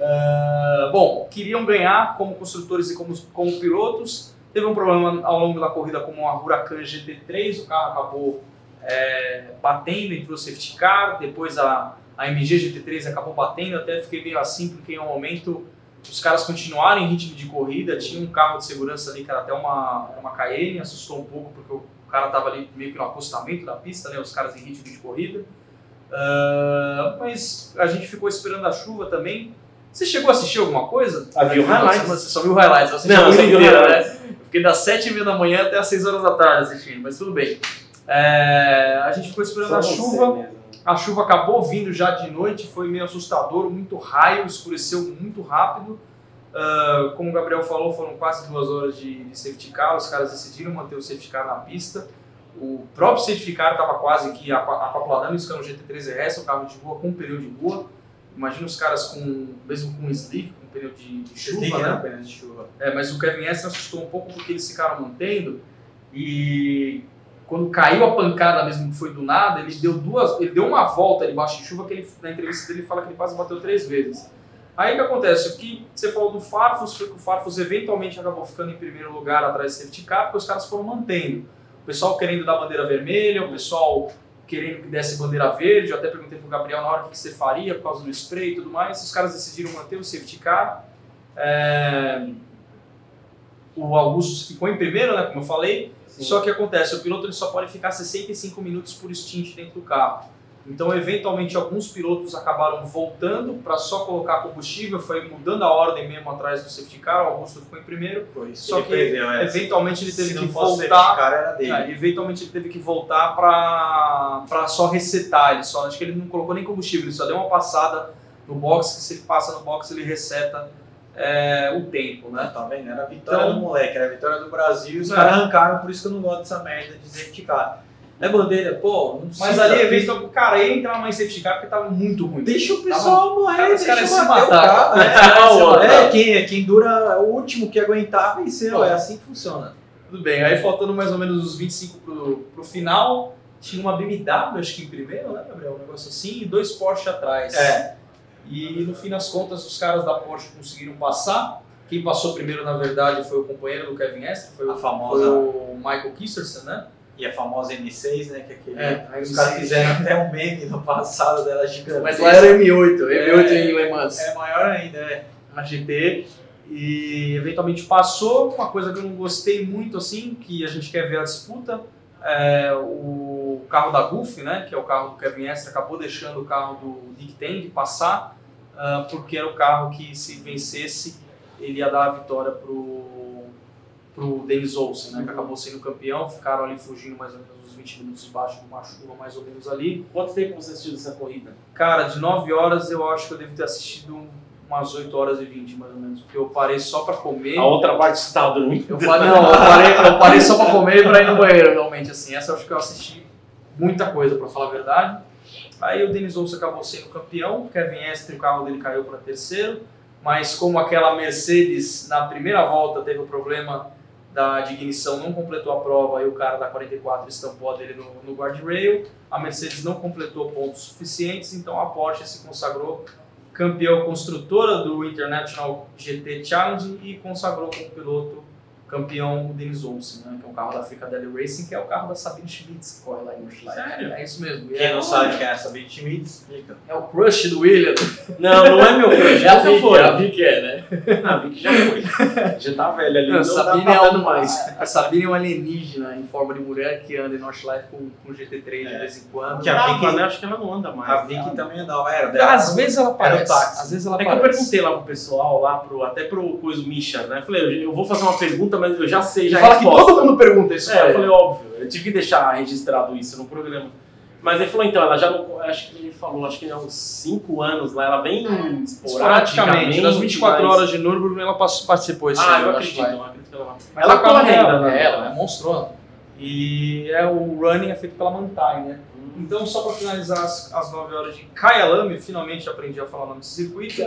Ah, bom, queriam ganhar como construtores e como, como pilotos. Teve um problema ao longo da corrida com uma Huracan GT3, o carro acabou é, batendo, entrou safety car, depois a, a MG GT3 acabou batendo, até fiquei meio assim, porque em um momento os caras continuaram em ritmo de corrida, tinha um carro de segurança ali que era até uma, uma Cayenne, assustou um pouco porque o cara estava ali meio que no acostamento da pista, né, os caras em ritmo de corrida. Ah, mas a gente ficou esperando a chuva também. Você chegou a assistir alguma coisa?
Ah, vi o highlights.
Você só viu highlights, você
Não, o
inteira,
highlights.
né? Fiquei das 7h30 da manhã até as 6 horas da tarde assistindo, mas tudo bem. É, a gente ficou esperando
Só
a chuva.
mesmo.
A chuva acabou vindo já de noite, foi meio assustador, muito raio, escureceu muito rápido. Ah, como o Gabriel falou, foram quase duas horas de, de safety car, os caras decidiram manter o safety car na pista. O próprio safety car estava quase que aquaplanando, isso que era um GT3 RS, um carro de rua com pneu de rua. Imagina os caras com, mesmo com slick, pneu de, de chuva, né?
Pneu de chuva.
É, mas o Kevin Estre assustou um pouco porque eles ficaram mantendo e quando caiu a pancada mesmo que foi do nada, ele deu duas, ele deu uma volta debaixo de chuva que ele, na entrevista dele ele fala que ele quase bateu três vezes. Aí o que acontece? O que você falou do Farfus foi que o Farfus eventualmente acabou ficando em primeiro lugar atrás do safety car porque os caras foram mantendo. O pessoal querendo dar bandeira vermelha, o pessoal querendo que desse bandeira verde, eu até perguntei pro Gabriel na hora o que você faria por causa do spray e tudo mais, os caras decidiram manter o safety car. É, O Augusto ficou em primeiro, né, como eu falei,
Sim.
só que acontece, o piloto ele só pode ficar 65 minutos por stint dentro do carro. Então, eventualmente, alguns pilotos acabaram voltando para só colocar combustível, foi mudando a ordem mesmo atrás do safety car, o Augusto ficou em primeiro,
Foi isso
Só que,
perdeu, é.
eventualmente ele teve que voltar
car, era dele.
é, eventualmente ele teve que voltar pra só resetar. Ele só, acho que ele não colocou nem combustível, ele só deu uma passada no box, que se ele passa no box ele reseta é, o tempo, né?
Tá vendo? Era a vitória
Então-
do moleque, era a vitória do Brasil os
É.
caras arrancaram, por isso que eu não gosto dessa merda de safety car. É bandeira, pô, não precisa.
Mas ali, eventualmente, cara, ia entrar mais safety car porque tava muito ruim.
Deixa o pessoal morrer,
Cara,
deixa
caras
eu
se matar.
carro, né?
Não,
É, [laughs]
não.
quem, quem dura o último que aguentar venceu, é assim que funciona.
Tudo bem, aí faltando mais ou menos os 25 pro, pro final, tinha uma BMW, acho que em primeiro, né, Gabriel? Um negócio assim, e dois Porsche atrás.
É.
E no fim das contas, os caras da Porsche conseguiram passar. Quem passou primeiro, na verdade, foi o companheiro do Kevin Estre, foi, o-
famosa-
foi o Michael Kisterson, né?
E a famosa M6, né? Que é aquele,
É,
os
M6.
caras fizeram até um meme no passado dela gigante.
Mas lá era M8, M8
É.
em Le Mans.
É maior ainda, é.
a GT e eventualmente passou. Uma coisa que eu não gostei muito assim, que a gente quer ver a disputa, é o carro da Goofy, né, que é o carro do Kevin Estre, acabou deixando o carro do Dick Tandy passar, ah, porque era o carro que se vencesse ele ia dar a vitória pro pro Dennis Olsen, né, que acabou sendo campeão, ficaram ali fugindo mais ou menos uns 20 minutos debaixo de uma chuva mais ou menos ali.
Quanto tempo você assistiu dessa corrida?
Cara, de 9 horas eu acho que eu devo ter assistido umas 8 horas e 20 mais ou menos, porque eu parei só pra comer.
A outra parte estava dormindo?
Eu parei, não, eu parei, eu parei só pra comer e pra ir no banheiro, realmente, assim. Essa eu acho que eu assisti muita coisa, pra falar a verdade. Aí o Denis Olsen acabou sendo campeão, Kevin Estre, o carro dele caiu para terceiro, mas como aquela Mercedes na primeira volta teve o problema da de ignição, não completou a prova e o cara da 44 estampou a dele no, no guardrail, a Mercedes não completou pontos suficientes, então a Porsche se consagrou campeão construtora do International GT Challenge e consagrou como piloto campeão o Dennis Olsen, né? Que é um carro da Fricadelli Racing, que é o carro da Sabine Schmitz, que corre lá em.
Sério?
É isso mesmo. E
Quem
é,
não sabe quem é essa Sabine Schmitz, explica.
é o crush do William. [laughs]
Não, não é meu crush.
É a
Nunca
Vicky,
foi.
a Vicky é, né? [laughs]
A Vicky já foi. [laughs] Já tá velha ali.
Não,
Não,
Sabine
tá
é um,
mais.
A Sabine é um alienígena em forma de mulher que anda em Nordschleife com, com GT3 de
É.
vez em quando.
Que a Vicky-
né? Acho que ela não anda mais.
A Vicky também não, era
Às
dela.
vezes ela aparece. Às vezes ela
É que eu
aparece.
perguntei lá pro pessoal, lá pro, até pro coisa Misha, né? Eu falei, eu, eu vou fazer uma pergunta, mas eu já sei, já
Fala que
resposta.
todo mundo pergunta isso
É, eu falei, óbvio, eu tive que deixar registrado isso no programa. Mas ele falou, então, ela já não. Acho que ele falou, acho que há uns 5 anos lá, ela vem
Esporadicamente,
esporadicamente.
nas 24
mas-
horas de Nürburgring ela participou esse
Ah,
ano,
eu
acho
acredito,
que
eu acredito que ela vai. Ela
carro
corre ainda, né?
é, ela é monstrona. E é, o running é feito pela Mantai, né? Então, só para finalizar as, as 9 horas de Kyalami, finalmente aprendi a falar o nome desse circuito.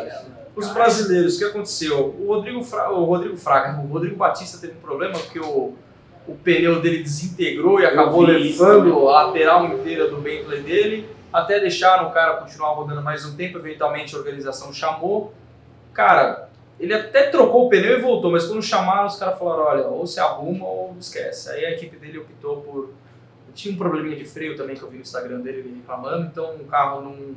Os brasileiros, o que aconteceu? O Rodrigo, Fra, o Rodrigo Fraga, o Rodrigo Batista teve um problema porque o, o pneu dele desintegrou e acabou
isso
levando
também.
a lateral inteira do Bentley dele. Até deixaram o cara continuar rodando mais um tempo, eventualmente a organização chamou. Cara, ele até trocou o pneu e voltou, mas quando chamaram, os caras falaram: olha, ou se arruma ou esquece. Aí a equipe dele optou por. Tinha um probleminha de freio também que eu vi no Instagram dele, ele reclamando, então o carro não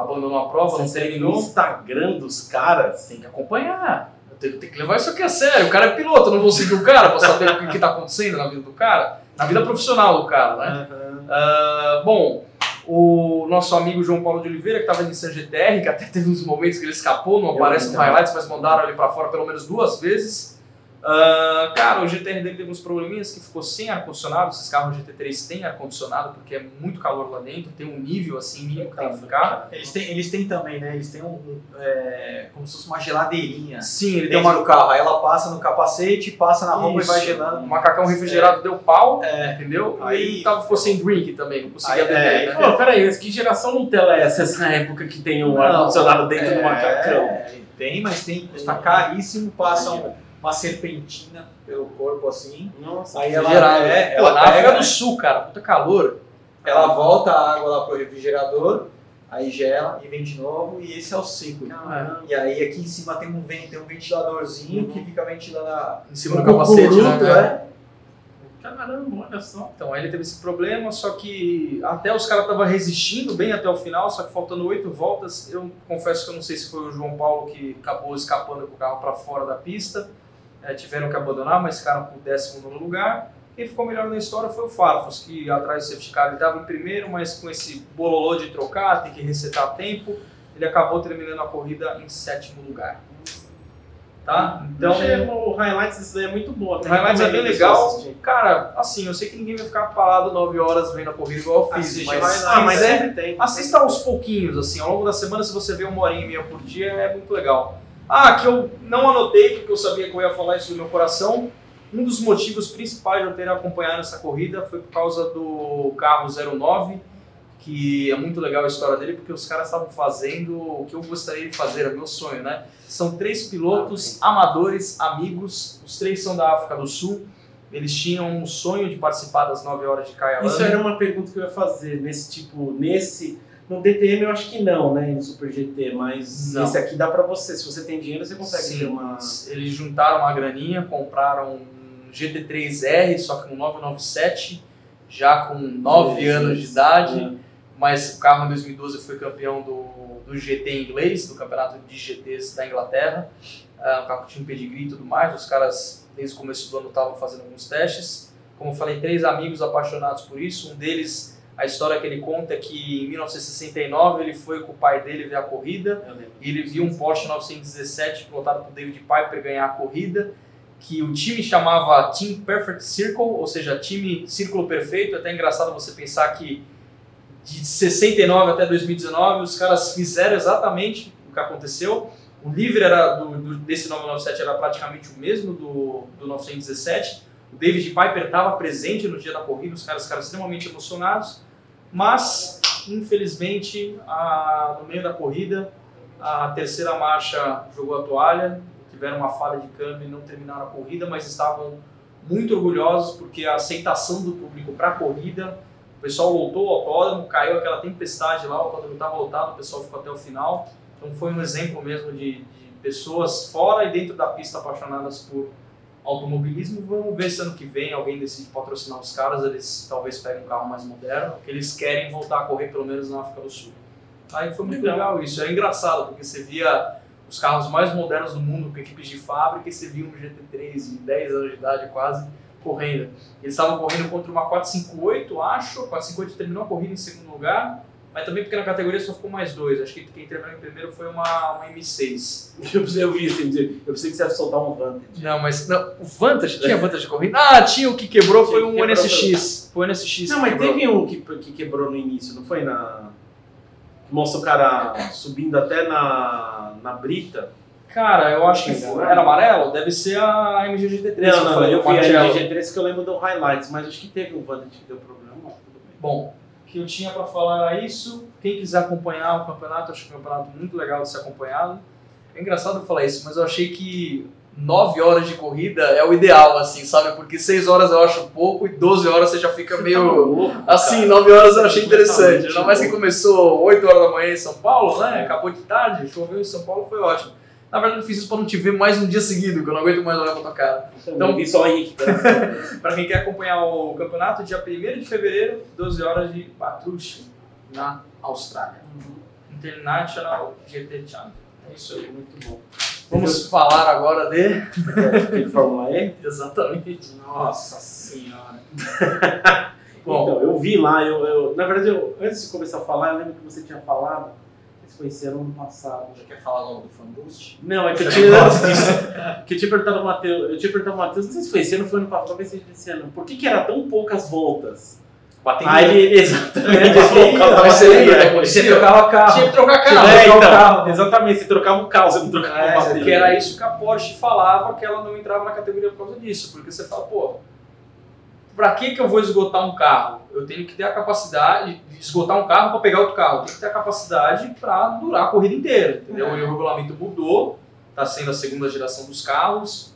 abandonou a prova, não
Você segue
terminou.
no Instagram dos caras.
Tem que acompanhar. Eu tenho, que levar isso aqui a sério. O cara é piloto, eu não vou seguir o cara pra saber o que, que tá acontecendo na vida do cara, na vida profissional do cara, né?
Aham.
Ah, bom, o nosso amigo João Paulo de Oliveira, que estava em San GTR, que até teve uns momentos que ele escapou, não
Eu
aparece no highlights, mas mandaram ele para fora pelo menos duas vezes. Ah, cara, o GTR dele teve uns probleminhas que ficou sem ar-condicionado. Esses carros GT3 têm ar-condicionado porque é muito calor lá dentro, tem um nível assim mínimo que tem que ficar.
Eles têm, eles têm também, né? Eles têm um, um, é, como se fosse uma geladeirinha
Sim, ele
dentro
uma,
do carro. Aí ela passa no capacete, passa na roupa
Isso.
e vai gelando.
um macacão refrigerado, deu pau,
É.
entendeu?
Aí-
Aí ele tava, ficou sem drink também, não conseguia
Aí,
beber.
é,
né?
Pô, peraí, mas que geração Nutella é essa, essa época que tem um ar-condicionado dentro do
É,
macacão?
Tem, mas tem, custa caríssimo, passa um- uma serpentina pelo corpo assim.
Nossa,
Aí ela, é,
Pô,
ela,
na África do Sul, cara, puta calor.
ela volta a água lá pro refrigerador, aí gela e vem de novo, e esse é o ciclo.
Caramba.
E aí aqui em cima tem um, tem um ventiladorzinho que fica ventilando a.
Em cima do capacete,
cucuruto,
né?
é.
Caramba, olha só.
Então aí ele teve esse problema, só que até os caras estavam resistindo bem até o final, só que faltando oito voltas, eu confesso que eu não sei se foi o João Paulo que acabou escapando com o carro para fora da pista, eh, tiveram que abandonar, mas ficaram com o décimo nono lugar. Quem ficou melhor na história foi o Farfus, que atrás do safety car ele estava em primeiro, mas com esse bololô de trocar, tem que resetar tempo, ele acabou terminando a corrida em sétimo lugar. Tá? Então,
Então, o highlights é muito bom.
o highlights é bem legal. Cara, assim, eu sei que ninguém vai ficar parado 9 horas vendo a corrida igual eu fiz,
Assiste
mas.
Ah, mas sempre tem.
assista aos pouquinhos, assim, ao longo da semana, se você vê uma horinha e meia por dia, é muito legal. Ah, que eu não anotei, porque eu sabia que eu ia falar isso no meu coração. Um dos motivos principais de eu ter acompanhado essa corrida foi por causa do carro 09, que é muito legal a história dele, porque os caras estavam fazendo o que eu gostaria de fazer, é meu sonho, né? São três pilotos amadores, amigos, os três são da África do Sul. Eles tinham um sonho de participar das 9 horas de Kyalami.
Isso era uma pergunta que eu ia fazer. Nesse tipo, nesse. No DTM eu acho que não, né? No Super GT, mas
Não.
esse aqui dá pra você. Se você tem dinheiro, você consegue
Sim,
ter uma.
Eles juntaram uma graninha, compraram um GT3R, só que um 997, já com 9
Jesus.
anos de idade.
É.
Mas o carro em 2012 foi campeão do, do GT inglês, do campeonato de GTs da Inglaterra. Ah, um carro que tinha um pedigree e tudo mais. Os caras, desde o começo do ano, estavam fazendo alguns testes. Como eu falei, três amigos apaixonados por isso. Um deles, a história que ele conta é que em 1969 ele foi com o pai dele ver a corrida. E ele viu um Porsche 917 pilotado por David Piper ganhar a corrida, que o time chamava Team Perfect Circle, ou seja, time círculo perfeito. É até engraçado você pensar que de 69 até 2019 os caras fizeram exatamente o que aconteceu. O livre era do, do- desse 997 era praticamente o mesmo do, do 917. O David Piper estava presente no dia da corrida, os caras ficaram extremamente emocionados, mas infelizmente a- no meio da corrida a terceira marcha jogou a toalha, tiveram uma falha de câmbio e não terminaram a corrida, mas estavam muito orgulhosos porque a aceitação do público para a corrida, o pessoal voltou ao autódromo, caiu aquela tempestade lá, o autódromo estava lotado, o pessoal ficou até o final. Então foi um exemplo mesmo de, de pessoas fora e dentro da pista apaixonadas por automobilismo. Vamos ver se ano que vem alguém decide patrocinar os caras, eles talvez peguem um carro mais moderno, que eles querem voltar a correr pelo menos na África do Sul. Aí foi muito
Legal.
legal isso. É engraçado, porque você via os carros mais modernos do mundo com equipes de fábrica e você via um GT3 de 10 anos de idade quase correndo. Eles estavam correndo contra uma 458, acho. A 458 terminou a corrida em segundo lugar, mas também porque na categoria só ficou mais dois. Acho que quem terminou em primeiro foi uma, uma M6. [laughs]
Eu, pensei- eu vi isso, eu pensei que você ia soltar um Vantage.
Não, mas não, o Vantage tinha Vantage de corrida? Ah, tinha o que quebrou foi um
quebrou
NSX. Foi o NSX.
Não, mas
quebrou.
teve um que, que quebrou no início, não foi na. Mostra o cara subindo até na, na brita.
Cara, eu acho que foi-
não.
era amarelo, deve ser a MG-GT3. que
Não, não,
falei,
eu vi a
Marcello.
MG3 que eu lembro do highlights, mas acho que teve um Vantage que deu problema.
Bom, que eu tinha para falar era isso. Quem quiser acompanhar o campeonato, acho que é um campeonato muito legal de ser acompanhado. É engraçado eu falar isso, mas eu achei que 9 horas de corrida é o ideal, assim, sabe? Porque 6 horas eu acho pouco e 12 horas você já fica
Tá
meio.
louco,
Assim. 9 horas eu achei interessante. Ainda mais que começou 8 horas da manhã em São Paulo, né? Acabou de tarde, choveu em São Paulo, foi ótimo. Na verdade, eu fiz isso pra não te ver mais um dia seguido, que eu não aguento mais olhar pra tua cara.
Então, eu vi só Henrique. Deus. [laughs]
Pra quem quer acompanhar o campeonato, dia 1 de fevereiro, 12 horas de Bathurst, na Austrália. International GT Champion. É isso aí.
Muito bom.
Vamos falar agora de.
Aquele Fórmula E? [laughs]
Exatamente.
Nossa senhora. [laughs]
Bom,
Então, eu vi lá, eu, eu- na verdade, eu, antes de começar a falar, eu lembro que você tinha falado, esse ano ano passado.
Já quer falar logo do Fanboost?
Não, é que eu [laughs] tinha antes disso. Que eu tinha perguntado ao Matheus, eu tinha perguntado ao Matheus, não sei se foi esse ano foi ano passado, talvez seja esse ano. Por que, que era tão poucas voltas?
Bateria.
Aí ele, exatamente, [laughs]
Bateria? Você trocava carro.
tinha que trocar
É,
carro.
então,
trocar o carro.
Exatamente, você trocava o carro, você não trocava
É,
a bateria.
que era isso que a Porsche falava que ela não entrava na categoria por causa disso. Porque você fala, pô, pra que, que eu vou esgotar um carro? Eu tenho que ter a capacidade de esgotar um carro para pegar outro carro. Eu tenho que ter a capacidade para durar a corrida inteira. Entendeu?
É.
E o regulamento mudou, está sendo a segunda geração dos carros.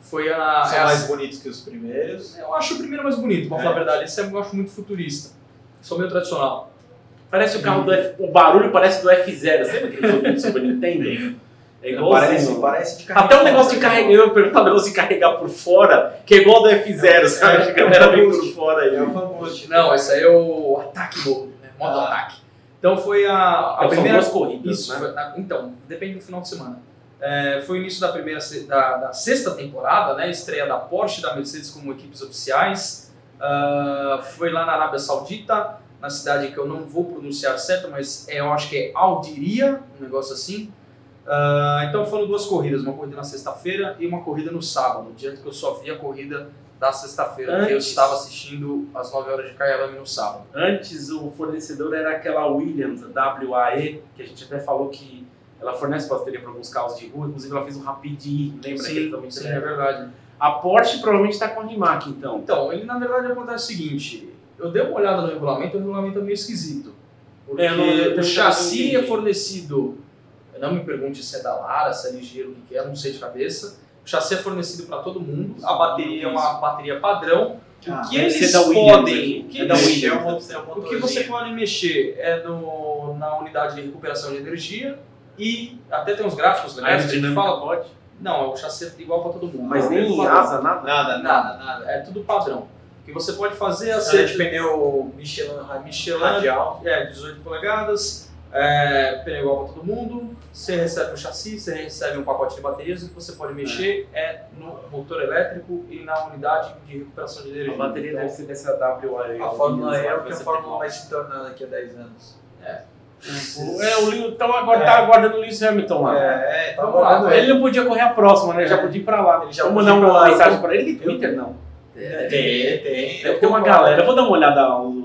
Foi a.
São
é a-
mais bonitos que os primeiros.
eu acho o primeiro mais bonito, pra
É.
falar a verdade. Esse eu acho muito futurista. Sou meio tradicional.
Parece o carro do F, o barulho parece do F0, sabe aquele jogo do Super Nintendo? [laughs] É igual
Parece, parece de carro.
Até o negócio de carregar, eu ia perguntar o negócio de carregar por fora, que é igual ao do F0, sabe? Que a galera vem por fora aí.
É o Fanboost.
Não, esse aí é o ataque mode, né? Modo
Ah.
ataque. Então foi a, a
São
primeira.
duas corridas,
Isso,
né?
foi na- então, depende do final de semana. É, foi o início da primeira da, da sexta temporada, né? Estreia da Porsche e da Mercedes como equipes oficiais. Ah, foi lá na Arábia Saudita, na cidade que eu não vou pronunciar certo, mas é, eu acho que é Aldiria, um negócio assim. Ah, então foram duas corridas, uma corrida na sexta-feira e uma corrida no sábado, dia que eu só vi a corrida da sexta-feira, porque eu estava assistindo às 9 horas de KLM no sábado.
Antes o fornecedor era aquela Williams, a WAE, que a gente até falou que ela fornece bateria para alguns carros de rua, inclusive ela fez o Rapid, lembra que ele
Sim,
também
sim, é verdade.
A Porsche provavelmente está com a Rimac, então.
Então, ele na verdade acontece o seguinte: eu dei uma olhada no regulamento, o regulamento é meio esquisito. Porque
É, não-
o chassi é fornecido, não me pergunte se é da Lara, se é ligeiro, o que que é, não sei de cabeça. O chassi é fornecido para todo mundo, a bateria é uma bateria padrão.
Ah,
o que
deve
eles
ser
podem, que
É da Williams.
É o, é
que você pode mexer é no, na unidade de recuperação de energia e até tem uns gráficos legais que a gente fala.
pode.
Não, o chassi é igual para todo mundo.
Mas
É
nem
padrão.
asa, nada.
Nada, nada, nada.
É tudo padrão. O que você pode fazer é
Você de pneu Michelin,
Michelin,
radial.
é, 18 polegadas, é, pneu igual para todo mundo, você recebe um chassi, você recebe um pacote de baterias, o que você pode mexer é, no motor elétrico e na unidade de recuperação de energia.
A bateria
Então,
deve ser dessa WAE.
A Fórmula E é o que a Fórmula vai se tornar daqui a 10 anos.
É, o Lewis, então agora tá aguardando o Lewis Hamilton lá.
É, é, tá
Vamos
Ele não podia correr a próxima, né? Já podia ir pra lá.
Ele já
Vou
podia
mandar
ir pra
uma
lá.
mensagem pra ele. Twitter, não.
Tem, tem.
Deve ter uma galera. Eu vou dar uma olhada no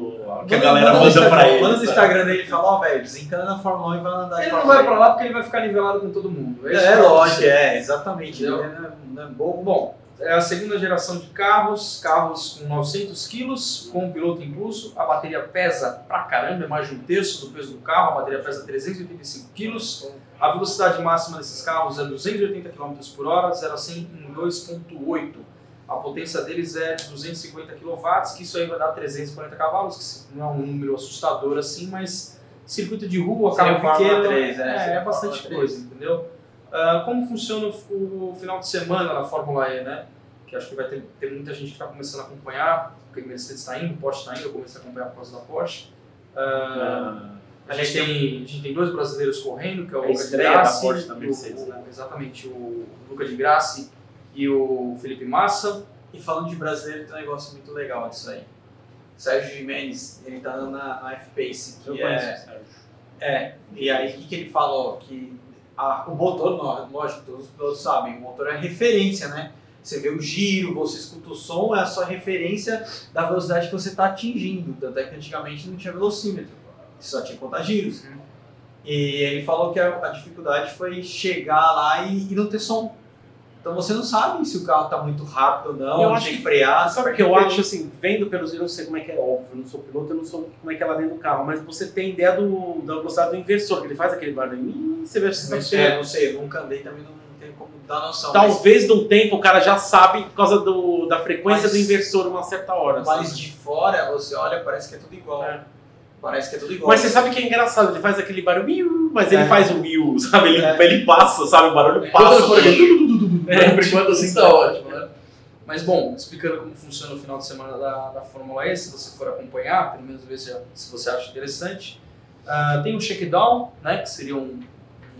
que a galera
manda
manda pra ele.
Manda no? Instagram dele e fala, ó, velho, desencana na Fórmula 1 e vai andar de
Ele não vai pra lá porque ele vai ficar nivelado com todo mundo.
É,
eu
lógico, é, exatamente. Ele é, não é bobo.
Bom, é a segunda geração de carros, carros com 900 quilos, com piloto incluso. A bateria pesa pra caramba, é mais de um terço do peso do carro. A bateria pesa 385 quilos. A velocidade máxima desses carros é 280 km por hora, 0 a 100 em 2.8. A potência deles é de 250 kW, que isso aí vai dar 340 cavalos, que não é um número assustador assim, mas circuito de rua, carro pequeno,
3, é,
é, é
o
bastante
Fórmula 3.
coisa, entendeu? Ah, como funciona o, o final de semana na Fórmula E, né? que acho que vai ter, ter muita gente que está começando a acompanhar, porque Mercedes está indo, Porsche está indo, eu comecei a acompanhar por causa da Porsche. Uh, a, gente tem, a gente tem dois brasileiros correndo, que é o
É a
Luca de Grassi,
da Porsche da Mercedes,
o-
né?
exatamente, o Luca de Grassi e o Felipe Massa.
E falando de brasileiro, tem um negócio muito legal disso aí. Sérgio Jimenez, ele tá na, na F-Pace, que
Eu
é...
Sérgio.
É, e aí o que, que ele falou? Que a- o motor, lógico, todos os pilotos sabem, o motor é referência, né? Você vê o giro, você escuta o som, é a sua referência da velocidade que você está atingindo. Tanto é que antigamente não tinha velocímetro, só tinha contar giros.
Uhum.
E ele falou que a, a dificuldade foi chegar lá e, e não ter som. Então você não sabe se o carro está muito rápido ou não,
Eu acho
que frear.
Sabe que eu acho assim, vendo pelos eu não sei como é que é óbvio, eu não sou piloto, eu não sei como é que é lá dentro do carro, mas você tem ideia do, da velocidade do inversor, que ele faz aquele barulho, Ih, você vê se
Mas,
você
é, não sei, eu nunca andei também, não tenho como dar noção.
Talvez de um tempo o cara já sabe por causa do, da frequência
Mas-
do inversor uma certa hora.
Mas
sabe?
de fora, você olha, parece que é tudo igual.
É.
Parece que é tudo igual.
Mas você sabe que é engraçado, ele faz aquele barulho, mas ele
É.
faz o mil, sabe? Ele,
É.
ele passa, sabe? O barulho
É.
passa. [laughs]
Quando ele [laughs] for-
É,
por enquanto assim
tipo
tá ótimo, né? Mas bom, explicando como funciona o final de semana da, da Fórmula E, se você for acompanhar, pelo menos ver se, se você acha interessante. Ah, tem o shakedown, né, que seria um,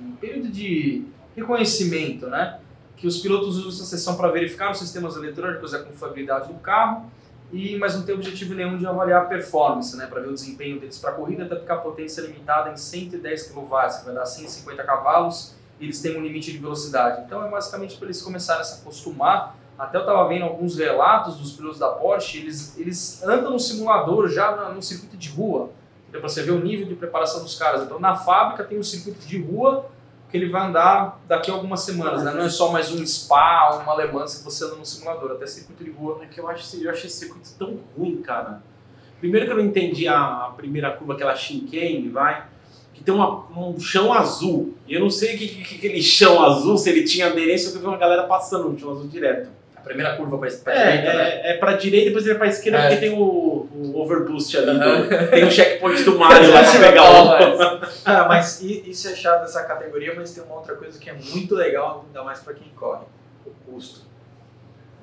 um período de reconhecimento, né? Que os pilotos usam essa sessão para verificar os sistemas eletrônicos e a confiabilidade do carro, e, mas não tem objetivo nenhum de avaliar a performance, né, para ver o desempenho deles para a corrida, até porque a potência é limitada em 110 kW, que vai dar 150 cavalos, eles têm um limite de velocidade. Então é basicamente para eles começarem a se acostumar. Até eu estava vendo alguns relatos dos pilotos da Porsche, eles, eles andam no simulador já no circuito de rua, para você ver o nível de preparação dos caras. Então na fábrica tem um circuito de rua que ele vai andar daqui a algumas semanas, né? não é só mais um spa, uma alemã que você anda no simulador, até circuito de rua.
É que eu acho, eu acho esse circuito tão ruim, cara. Primeiro que eu não entendi a, primeira curva, aquela chicane, vai, que tem uma- um chão azul. E eu não sei o que, que, que aquele chão azul, se ele tinha aderência, eu vi uma galera passando no chão azul direto.
A primeira curva para a
É,
direita, né?
é, é pra direita, depois ele é pra esquerda,
É.
porque tem o, o overboost ali.
Aham.
do- [laughs] tem o checkpoint do [laughs] Mario lá pra pegar o...
Cara, [laughs] mas i- isso é chato dessa categoria, mas tem uma outra coisa que é muito legal, ainda mais pra quem corre. O custo.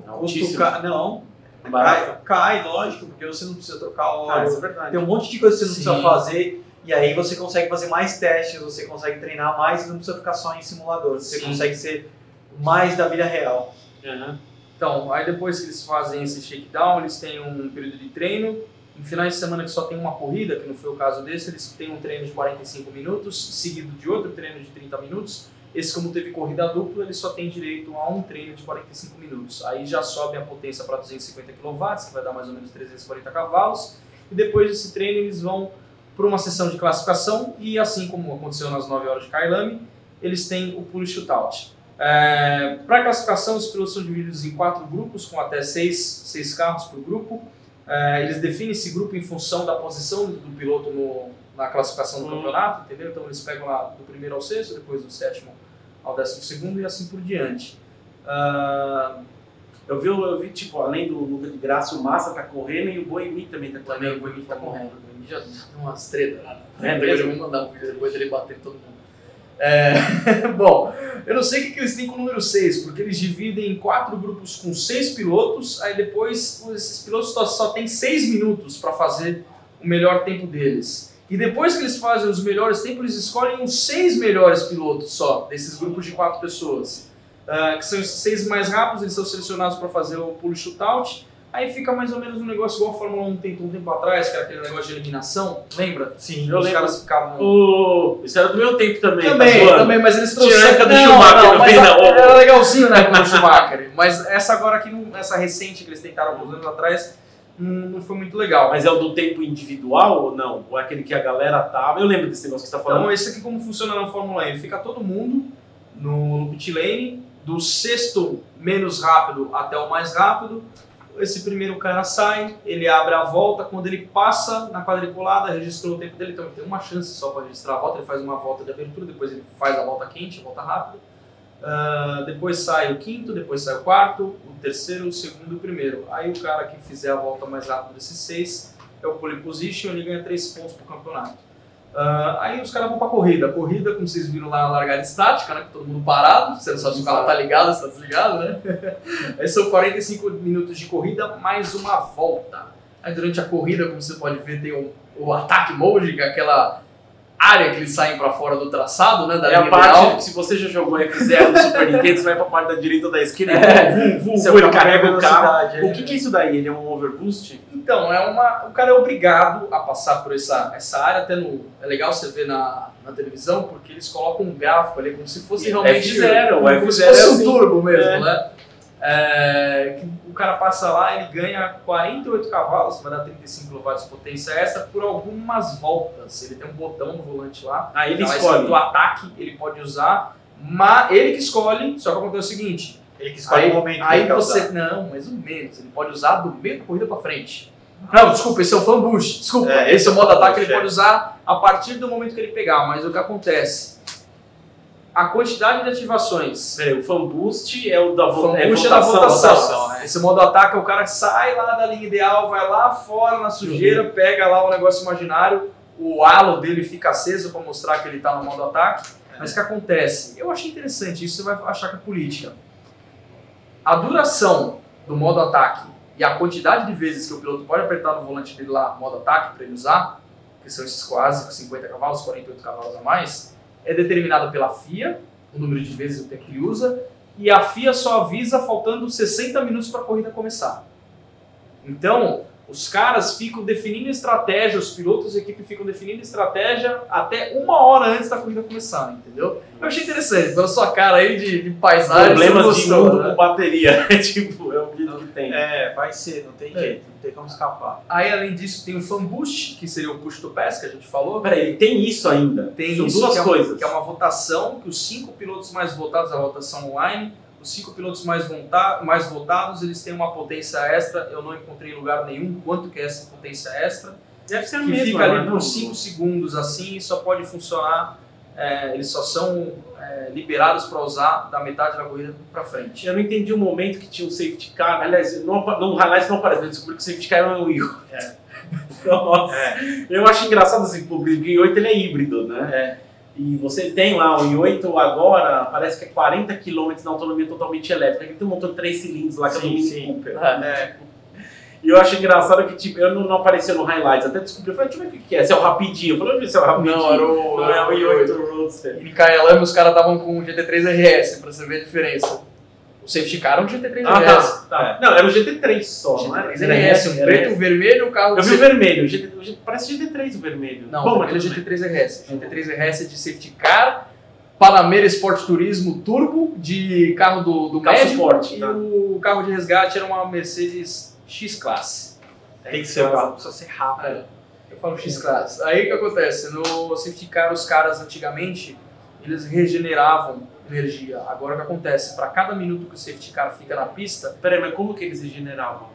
O custo ca... Não, cai, cai, lógico, porque você não precisa trocar
Ah,
óleo.
isso é verdade.
Tem um monte de coisa que você não
Sim.
precisa fazer. E aí você consegue fazer mais testes, você consegue treinar mais e não precisa ficar só em simulador. Você
Sim.
consegue ser mais da vida real.
Aham.
Então, aí depois que eles fazem esse shakedown, eles têm um período de treino. Em finais de semana que só tem uma corrida, que não foi o caso desse, eles têm um treino de 45 minutos, seguido de outro treino de 30 minutos. Esse, como teve corrida dupla, ele só tem direito a um treino de 45 minutos. Aí já sobe a potência para 250 kW, que vai dar mais ou menos 340 cavalos. E depois desse treino, eles vão para uma sessão de classificação e, assim como aconteceu nas 9 horas de Kailami, eles têm o pull shootout. É, para classificação, os pilotos são divididos em quatro grupos, com até seis, seis carros por grupo. É, eles definem esse grupo em função da posição do piloto no, na classificação do
Hum.
campeonato, entendeu? Então eles pegam lá do primeiro ao sexto, depois do sétimo ao décimo segundo e assim por diante. Ah,
Eu vi, eu vi, tipo, além do Luca de Graça, o Massa tá correndo e o Boemi também tá correndo.
também o Boemi tá correndo. Já, já tem umas tretas lá.
É
eu vou mandar um vídeo depois dele batendo todo mundo. É, [laughs] bom, eu não sei o que que eles têm com o número 6, porque eles dividem em quatro grupos com seis pilotos, aí depois esses pilotos só, só têm seis minutos para fazer o melhor tempo deles. E depois que eles fazem os melhores tempos, eles escolhem os seis melhores pilotos só, desses grupos de quatro pessoas. Ah, que são os seis mais rápidos, eles são selecionados para fazer o pull shootout. Aí fica mais ou menos um negócio igual a Fórmula 1 tentou um tempo atrás, que era aquele negócio de eliminação, lembra?
Sim,
Eu
Os
lembro.
caras ficavam.
O... Isso era do meu tempo também.
Também,
tá
também, mas eles trouxeram.
do
Não,
Schumacher,
não, mas a-
não.
Era legalzinho na época do Schumacher. [laughs] Mas essa agora aqui, essa recente que eles tentaram alguns anos atrás, não, foi muito legal.
Mas é o do tempo individual ou não? Ou é aquele que a galera tava. Eu lembro desse negócio que você tá falando.
Então, esse aqui como funciona na Fórmula E? Fica todo mundo no, no pit lane, do sexto menos rápido até o mais rápido. Esse primeiro cara sai, ele abre a volta, quando ele passa na quadriculada, registrou o tempo dele, então ele tem uma chance só para registrar a volta, ele faz uma volta de abertura, depois ele faz a volta quente, a volta rápida. Ah, depois sai o quinto, depois sai o quarto, o terceiro, o segundo e o primeiro. Aí o cara que fizer a volta mais rápida desses seis é o pole position, ele ganha três pontos pro campeonato. Ah, aí os caras vão pra corrida. A corrida, como vocês viram lá, a largada estática, né? Com todo mundo parado. Você não sabe se o carro tá ligado, se tá desligado, né? [laughs] aí são 45 minutos de corrida, mais uma volta. Aí durante a corrida, como você pode ver, tem o, o ataque mode, que é aquela área que eles saem pra fora do traçado, né? Da
É a parte
ideal.
se você já jogou F0 no [laughs] Super Nintendo, você vai pra parte da direita ou da esquerda e
É.
vum, vum,
Você
ele carrega o carro. O que, que é isso daí? Ele é um overboost?
Então, é uma, o cara é obrigado a passar por essa, essa área, até no. É legal você ver na, na televisão, porque eles colocam um gráfico ali, como se fosse realmente.
F0, o
como se
F0
fosse
é
um
assim.
turbo mesmo,
É.
né? É, que o cara passa lá, ele ganha 48 cavalos, vai dar 35 kW de potência extra por algumas voltas. Ele tem um botão no volante lá,
Ah, ele
lá
escolhe.
escrito ataque, ele pode usar, mas ele que escolhe, só que acontece o seguinte,
Ele que escolhe
Aí,
o momento que
aí
ele quer
você. Não, mais ou menos. Ele pode usar do meio da corrida pra frente. Não, desculpa, esse é o fan boost. Desculpa,
É,
esse é o modo ataque, ele
é.
pode usar a partir do momento que ele pegar. Mas o que acontece? A quantidade de ativações.
Peraí, o fan boost é o da vo
Fan
é
boost é da
votação.
votação.
votação, né?
Esse modo ataque, o cara sai lá da linha ideal, vai lá fora na sujeira, pega lá o negócio imaginário, o halo dele fica aceso pra mostrar que ele tá no modo ataque. Mas o que acontece? Eu achei interessante, isso você vai achar que é política. A duração do modo ataque e a quantidade de vezes que o piloto pode apertar no volante dele lá, modo ataque, para ele usar, que são esses quase 50 cavalos, 48 cavalos a mais, é determinada pela FIA, o número de vezes o tempo que ele usa, e a FIA só avisa faltando 60 minutos para a corrida começar. Então, os caras ficam definindo estratégia, os pilotos e a equipe ficam definindo estratégia até uma hora antes da corrida começar, entendeu? Eu achei interessante, pela sua cara aí de, de paisagem,
Problemas de mundo
né?
com bateria. É [laughs] tipo, é o que tem.
É, vai ser, não tem
É.
jeito, não tem como escapar.
Aí, além disso, tem o fan boost, que seria o push to pass, que a gente falou.
Peraí, tem isso ainda.
Tem
São
isso,
duas
que, é uma,
coisas.
que é uma votação, que os cinco pilotos mais votados, a votação online, os cinco pilotos mais, vonta- mais votados, eles têm uma potência extra. Eu não encontrei em lugar nenhum quanto que é essa potência extra.
Deve ser
Que
mesma.
fica ali
não-
por 5 segundos assim e só pode funcionar. É, eles só são é, liberados para usar da metade da corrida para frente.
Eu não entendi o momento que tinha um safety car. Aliás, no, no highlights não aparece, eu descobri que o safety car é um [laughs] Wii. Nossa.
É.
Eu acho engraçado assim, porque o i8 ele é híbrido, né?
É.
E você tem lá o i8 agora, parece que é 40 km na autonomia totalmente elétrica. Ele tem um motor de 3 cilindros lá que é do
Sim,
Mini
sim.
Cooper.
É.
E eu acho engraçado que tipo, eu não, não apareceu no highlights, até descobri, eu falei, deixa eu ver o que que é, se é o rapidinho. Eu falei, deixa eu ver se é o rapidinho.
Não, era o-
Não, é o i8 Roadster.
Em KLM os caras estavam com o GT3 RS, para você ver a diferença. O safety car é um GT3
Ah,
RS.
tá, tá. Não, era o GT3 só, não era?
GT3 RS, um
Era
preto, um vermelho, o carro
Eu vi o vermelho, GT, parece GT3 o vermelho.
Não,
Bom,
aquele é
tudo bem.
GT3 RS. GT3 RS é de safety car, Panamera Sport Turismo Turbo, de carro do, do
Carro
médico,
suporte,
e
tá.
o carro de resgate era uma Mercedes X-Classe.
Tem que ser o carro, precisa ser rápido.
É, eu falo X-Classe. Aí o que acontece? No safety car, os caras antigamente, eles regeneravam energia. Agora o que acontece? Para cada minuto que o safety car fica na pista,
Peraí, mas como que eles regeneravam?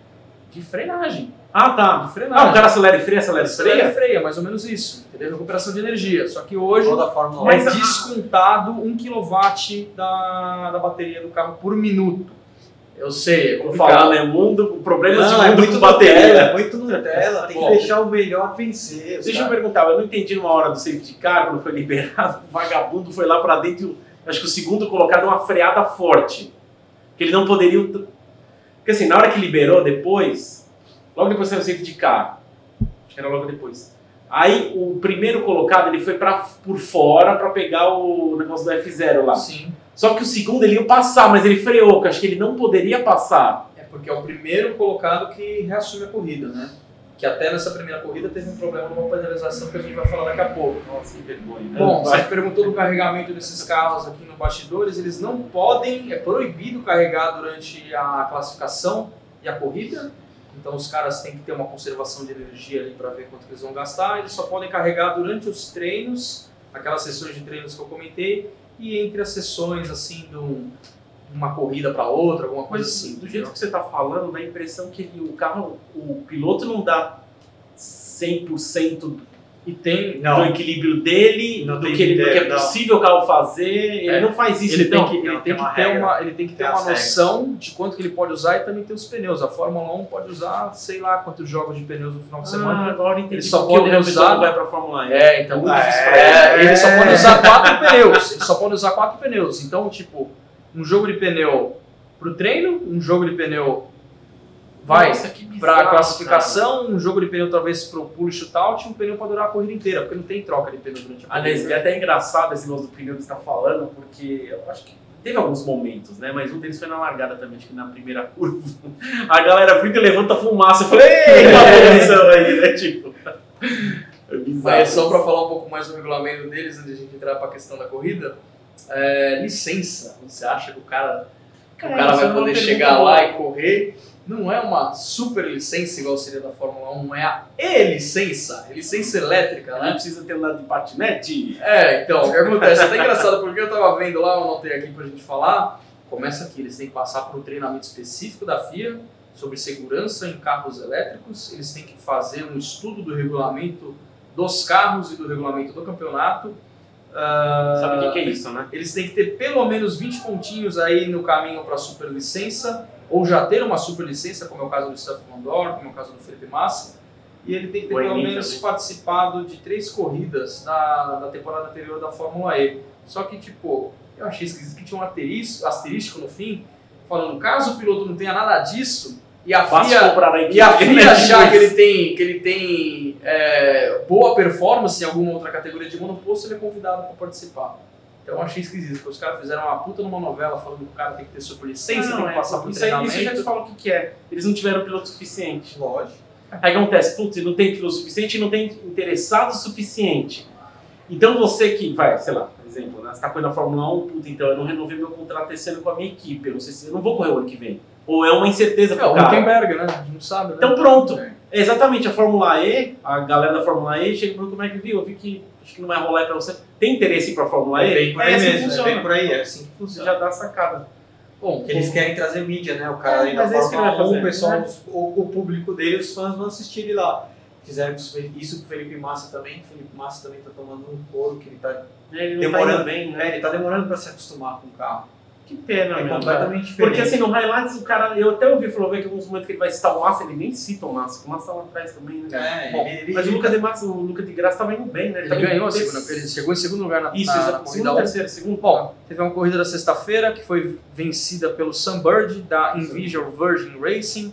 de frenagem.
Ah, tá.
De frenagem.
Ah, o cara acelera e freia, acelera e
Acelera e
freia?
freia, mais ou menos isso. Entendeu? Recuperação de energia. Só que hoje
Toda a Fórmula 1.
Mas
é descontado 1 kW da, da bateria do carro por minuto. Eu sei, é
Vou
complicado.
falar, né? Mundo, problemas
Não,
de
é
mundo
muito
com bateria.
Nutella, é muito Nutella, tem que
Bom.
deixar o melhor vencer.
Deixa eu
sabe?
perguntar, eu não entendi numa hora do safety car, quando foi liberado, o vagabundo foi lá pra dentro, acho que o segundo colocado uma freada forte. Que ele não poderia. Porque assim, na hora que liberou depois, logo depois saiu o safety car. Acho que era logo depois. Aí o primeiro colocado ele foi pra, por fora pra pegar o negócio do F0 lá.
Sim.
Só que o segundo ele ia passar, mas ele freou, porque eu acho que ele não poderia passar.
É porque é o primeiro colocado que reassume a corrida, né? Que até nessa primeira corrida teve um problema numa penalização que a gente vai falar daqui a pouco.
Nossa, que vergonha.
Bom,
Vai.
você perguntou do carregamento desses carros aqui no bastidores, eles não podem, é proibido carregar durante a classificação e a corrida. Então os caras têm que ter uma conservação de energia ali para ver quanto que eles vão gastar. Eles só podem carregar durante os treinos, aquelas sessões de treinos que eu comentei, e entre as sessões assim de um- uma corrida para outra, alguma coisa
Mas
assim.
do jeito que você está falando, dá a impressão que ele- o carro, o piloto não dá 100%
E tem.
Não.
do equilíbrio dele,
Não
do que, ele, do que é
ideia,
possível o carro fazer. Ele
É.
não faz isso,
Ele
então.
tem que, ele tem que ter
regra.
uma, ele tem que ter uma
regras.
noção de quanto que ele pode usar e também tem os pneus. A Fórmula 1 pode usar, sei lá, quantos jogos de pneus no final de
Ah,
semana.
agora entendi
Ele só
o
pode usar-
vai pra Fórmula E.
É, então.
Difícil pra
É,
ele.
ele só pode usar quatro pneus. Ele só pode usar quatro pneus. Então, tipo, um jogo de pneu pro treino, um jogo de pneu vai
Nossa, que
pra
bizarro,
classificação, um jogo de pneu talvez pro pulo e shootout e um pneu pra durar a corrida inteira, porque não tem troca de pneu durante a
Aliás,
corrida.
é até engraçado esse negócio do pneu que você está falando, porque eu acho que teve alguns momentos, né? Mas um deles foi na largada também, acho que na primeira curva. [laughs] A galera fica e levanta fumaça. Eu falei, ei, [laughs] a posição aí, né? Tipo. É bizarro.
Mas só para falar um pouco mais do regulamento deles, antes de a gente entrar para a questão da corrida, é, licença. Você acha que o cara, que o
É,
cara
é
vai
uma
poder chegar lá e correr? Não é uma super licença igual seria da Fórmula 1, é a e-licença, é licença elétrica,
Não
né?
precisa ter andado de patinete?
É, então, o que acontece? É até engraçado, porque eu tava vendo lá, eu anotei aqui pra gente falar. Começa aqui, eles têm que passar por um treinamento específico da FIA sobre segurança em carros elétricos. Eles têm que fazer um estudo do regulamento dos carros e do regulamento do campeonato. Ah,
Sabe o que, que é isso, né?
Eles têm que ter pelo menos 20 pontinhos aí no caminho para superlicença, ou já ter uma superlicença, como é o caso do Stefan Mandor, como é o caso do Felipe Massa. E ele tem que ter pelo menos
também.
participado de três corridas da, da temporada anterior da Fórmula E. Só que, tipo, eu achei esquisito que tinha um asterisco, no fim, falando, caso o piloto não tenha nada disso, e a FIA e a FIA
né?
achar [laughs] que ele tem, que ele tem é, boa performance em alguma outra categoria de monoposto, ele é convidado para participar. Então eu achei esquisito, porque os caras fizeram uma puta numa novela falando que o cara tem que ter superlicença, tem que
é,
passar por
isso, aí,
treinamento.
isso eu já te falo o que, que é. Eles não tiveram piloto suficiente.
Lógico.
Aí acontece, putz, não tem piloto suficiente e não tem interessado o suficiente. Então você que, vai, sei lá, por exemplo, né, você tá correndo a Fórmula 1, puta, então eu não renovei meu contrato esse ano com a minha equipe, eu não sei se eu não vou correr o ano que vem. Ou é uma incerteza
É,
pro
o
cara.
Huckenberg, né? A gente não sabe, né?
Então pronto.
É.
Exatamente, a Fórmula E, a galera da Fórmula E chega pro como é que viu, eu vi que acho que não vai rolar aí pra você. Tem interesse em ir pra Fórmula E?
É bem por aí
assim que
mesmo, é
funciona.
bem por aí, é assim que
Você
funciona.
já dá a sacada.
Bom,
Que eles querem trazer mídia, né? O cara
É,
ali da
é
Fórmula 1,
fazer,
o pessoal,
né?
o, o público dele, os fãs vão assistir ele lá. Fizeram isso com o Felipe Massa também. O Felipe Massa também tá tomando um couro, que ele tá,
Ele não
Demorando.
tá bem, né?
é, ele tá demorando pra se acostumar com o carro.
Que pena,
É
meu.
completamente diferente.
Porque assim, no Highlights o cara, eu até ouvi falou que alguns momentos que ele vai citar o Massa, ele nem cita o Massa, o Massa tá lá atrás também, né?
É,
Bom,
ele, ele,
Mas o Lucas de Massa, o Lucas de Graça tava indo bem, né?
ele
tava
ganhou a segunda, ele chegou em segundo lugar na,
Isso,
na, na corrida
Segundo,
1.
terceiro, segundo.
Bom, teve uma corrida da sexta-feira que foi vencida pelo Sunbird da Envision Virgin Racing.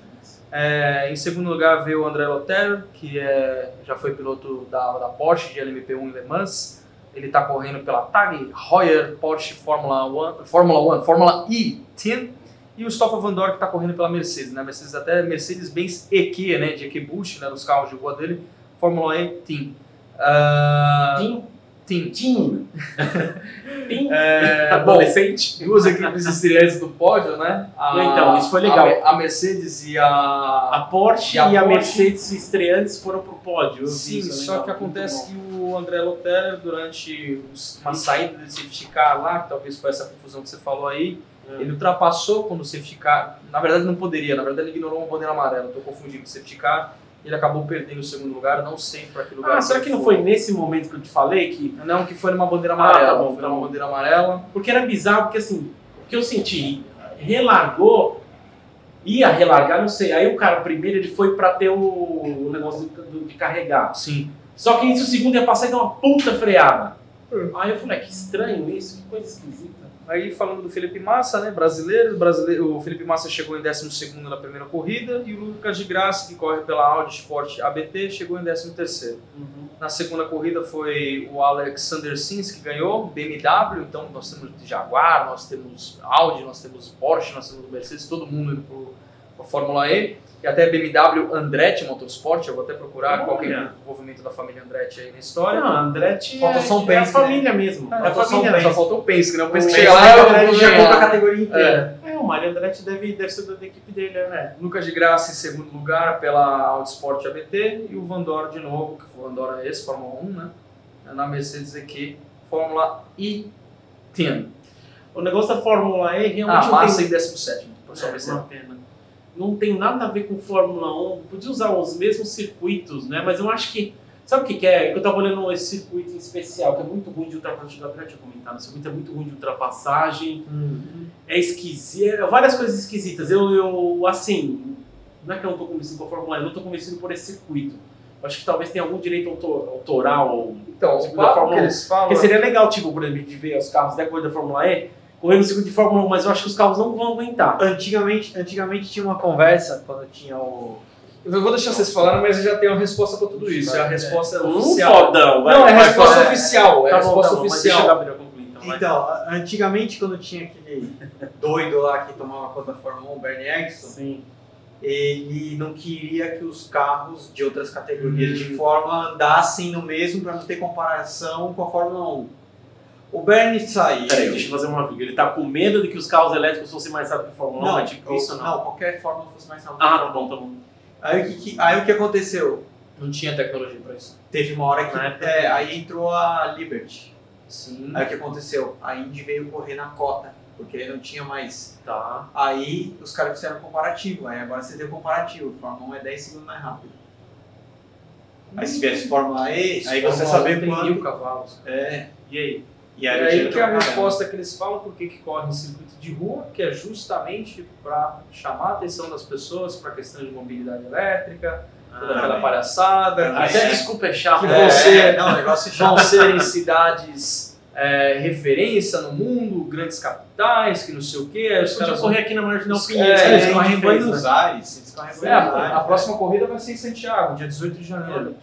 É, em segundo lugar veio o André Lotero, que é, já foi piloto da, da Porsche de LMP1 em Le Mans. Ele está correndo pela Tag Heuer Porsche Fórmula 1, Fórmula 1, Fórmula E Team. E o Stoffel Van Dorn que está correndo pela Mercedes, né? Mercedes até Mercedes-Benz EQ, né? De EQ-Bush, né? Dos carros de rua dele. Fórmula E Team. Ah,
Tim,
team.
Tim. Tim.
É, [laughs] bom,
Adolescente.
duas equipes estreantes do pódio, né? A-
Então, isso foi legal.
A, a Mercedes e a.
A Porsche
E a
e a,
Porsche-
Mercedes estreantes foram pro pódio.
Sim,
isso, é
só
legal,
que acontece
bom.
que o André Lotero, durante os- uma saída de safety car lá, que talvez foi essa confusão que você falou aí,
É.
ele ultrapassou quando o safety car. Na verdade, não poderia, na verdade, ele ignorou uma bandeira amarela. Estou confundindo com o safety car. Ele acabou perdendo o segundo lugar, não sei para que lugar.
Ah, será que não foi nesse momento que eu te falei que
Não, que foi numa bandeira amarela.
Ah, tá bom,
foi
tá
numa bandeira amarela.
Porque era bizarro, porque assim, o que eu senti, relargou, ia relargar, não sei. Aí o cara primeiro ele foi pra ter o, o negócio do- do- de carregar.
Sim.
Só que isso o segundo ia passar e deu uma puta freada. Aí eu falei, "Ah, que estranho isso, que coisa esquisita.
Aí falando do Felipe Massa, né, brasileiro, brasileiro, o Felipe Massa chegou em 12º na primeira corrida e o Lucas de Graça, que corre pela Audi Sport ABT, chegou em 13º. Na segunda corrida foi o Alexander Sins que ganhou, BMW, então nós temos Jaguar, nós temos Audi, nós temos Porsche, nós temos Mercedes, todo mundo indo a Fórmula E. E até BMW Andretti Motorsport, eu vou até procurar qual que é o
Olha.
envolvimento da família Andretti aí na história.
Não, Andretti
Falta
é,
só um
é a
Penske,
família mesmo. É, a
Falta só um
família
Penske.
Só faltou o Penske, né? O Penske
O
chega lá, eu vou
já compra a categoria inteira.
É, o Mário Andretti deve, deve ser da equipe dele, né?
Lucas de Graça em segundo lugar pela Audi Sport ABT e o Van Dorn de novo, que foi o Dorn é esse, Fórmula 1, né? Na Mercedes aqui, Fórmula E Team.
O negócio da Fórmula E realmente
Ah, Massa
tem...
em 17, por só
É, uma pena. Não tem nada a ver com Fórmula 1. Podia usar os mesmos circuitos, né? Mas eu acho que Sabe o que, que é? Eu tava olhando esse circuito em especial, que é muito ruim de ultrapassagem. O Gabriel tinha comentado, o circuito é muito ruim de ultrapassagem, é esquisito, é várias coisas esquisitas. Eu, eu, assim, não é que eu não tô convencido com a Fórmula 1, eu não tô convencido por esse circuito. Acho que talvez tenha algum direito autor- autoral.
Então,
Tipo
o
da Fórmula
que
1.
eles falam...
Porque seria legal, tipo, por exemplo, de ver os carros depois da Fórmula E correndo no circuito de Fórmula 1, mas eu acho que os carros não vão aguentar.
Antigamente, antigamente tinha uma conversa quando tinha o.
Eu vou deixar vocês falarem, mas eu já tenho a resposta pra tudo isso. É a resposta
Um
oficial.
fodão, vai.
Não, é a resposta
vai.
oficial. É a
Tá bom,
resposta
tá bom, deixa
oficial.
Gabriel concluir, então.
Então, antigamente quando tinha aquele doido lá que tomava conta da Fórmula 1, o Bernie Eccleston,
Sim.
ele não queria que os carros de outras categorias
Hum.
de Fórmula andassem no mesmo para não ter comparação com a Fórmula 1. O Bernie saiu.
Peraí, deixa eu fazer uma vírgula. Ele tá com medo de que os carros elétricos fossem mais rápidos que a Fórmula 1?
Não,
é tipo isso, não?
não, qualquer Fórmula fosse mais rápido.
Ah, tá bom, tá bom.
Aí, o que, que- aí o que aconteceu?
Não tinha tecnologia pra isso.
Teve uma hora que
Na época-
é, aí entrou a Liberty.
Sim.
Aí o que aconteceu? A Indy veio correr na cota, porque aí não tinha mais.
Tá.
Aí os caras fizeram comparativo. Aí agora você tem o comparativo. Fórmula 1 é 10 segundos mais rápido. Aí se viesse Fórmula E, aí você saber quanto.
mil cavalos.
É.
E aí?
E
É
aí, o
aí que é a resposta que eles falam por que corre em circuito de rua, que é justamente para chamar a atenção das pessoas para a questão de mobilidade elétrica, toda
Ah,
aquela
bem.
palhaçada,
Ah,
que
Até
é.
desculpa é chato.
Que
né?
você-
Não, o negócio é
vão
chato.
ser em cidades é, referência no mundo, grandes capitais, que não sei o quê. Os caras
correr aqui na Marginal
Os-
Pinheiros.
é,
que
Eles correm em Buenos? Aires. Eles correm em
É,
Buenos
a,
Aires.
a próxima corrida vai ser em Santiago, dia 18 de janeiro.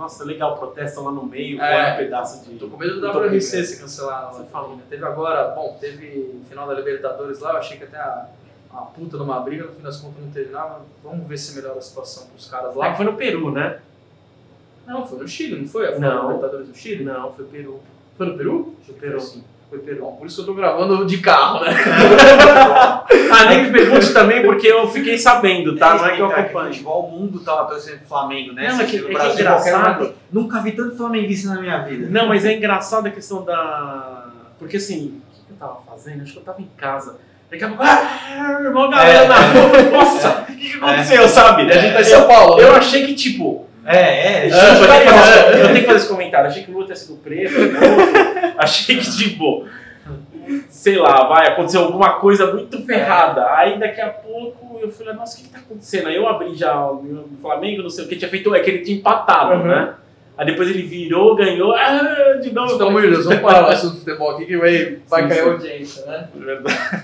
Nossa, legal, protestam lá no meio,
É.
um pedaço de.
Tô com medo do
Tô
WRC
brincando.
se cancelar.
Você falou.
Teve agora, bom, teve final da Libertadores lá, eu achei que até a, a puta numa briga, no fim das contas não teve nada. Vamos ver se melhora a situação pros caras
Lá
lá.
que foi no Peru, né?
Não, foi no Chile, não foi? Da
Não.
Libertadores do Chile?
Não, foi Peru.
Foi no Peru?
Foi Peru.
sim.
Foi
por isso que eu tô gravando de carro, né? [laughs]
Ah, nem me pergunte também, porque eu fiquei sabendo, tá? Não é que eu
Então, que
acompanho.
futebol, o mundo tava torcendo pro Flamengo, né?
Não,
Você
é que- é que
Brasil,
é engraçado.
Nunca vi tanto flamenguista na minha vida.
Não, mas é engraçado a questão da. Porque assim, o que que eu tava fazendo? Acho que eu tava em casa. Daqui a pouco, ah, irmão, galera
É.
na rua. Nossa, [laughs] o que, que aconteceu, sabe?
A gente tá em São Paulo, né?
Eu achei que, tipo,
É, é.
Desculpa, eu, tenho que
carioca.
fazer, eu tenho que fazer esse comentário. Achei que o Lula tinha sido preso. [laughs] Achei que, tipo, sei lá, vai, aconteceu alguma coisa muito ferrada. Aí daqui a pouco eu falei, nossa, o que, que tá acontecendo? Aí eu abri já o Flamengo, não sei o que, tinha feito, é que ele tinha empatado,
Uhum.
né? Aí depois ele virou, ganhou, ah, de novo.
Então, Deus, vamos parar o assunto do futebol aqui que vai, vai
Sim,
cair
sim.
audiência, né?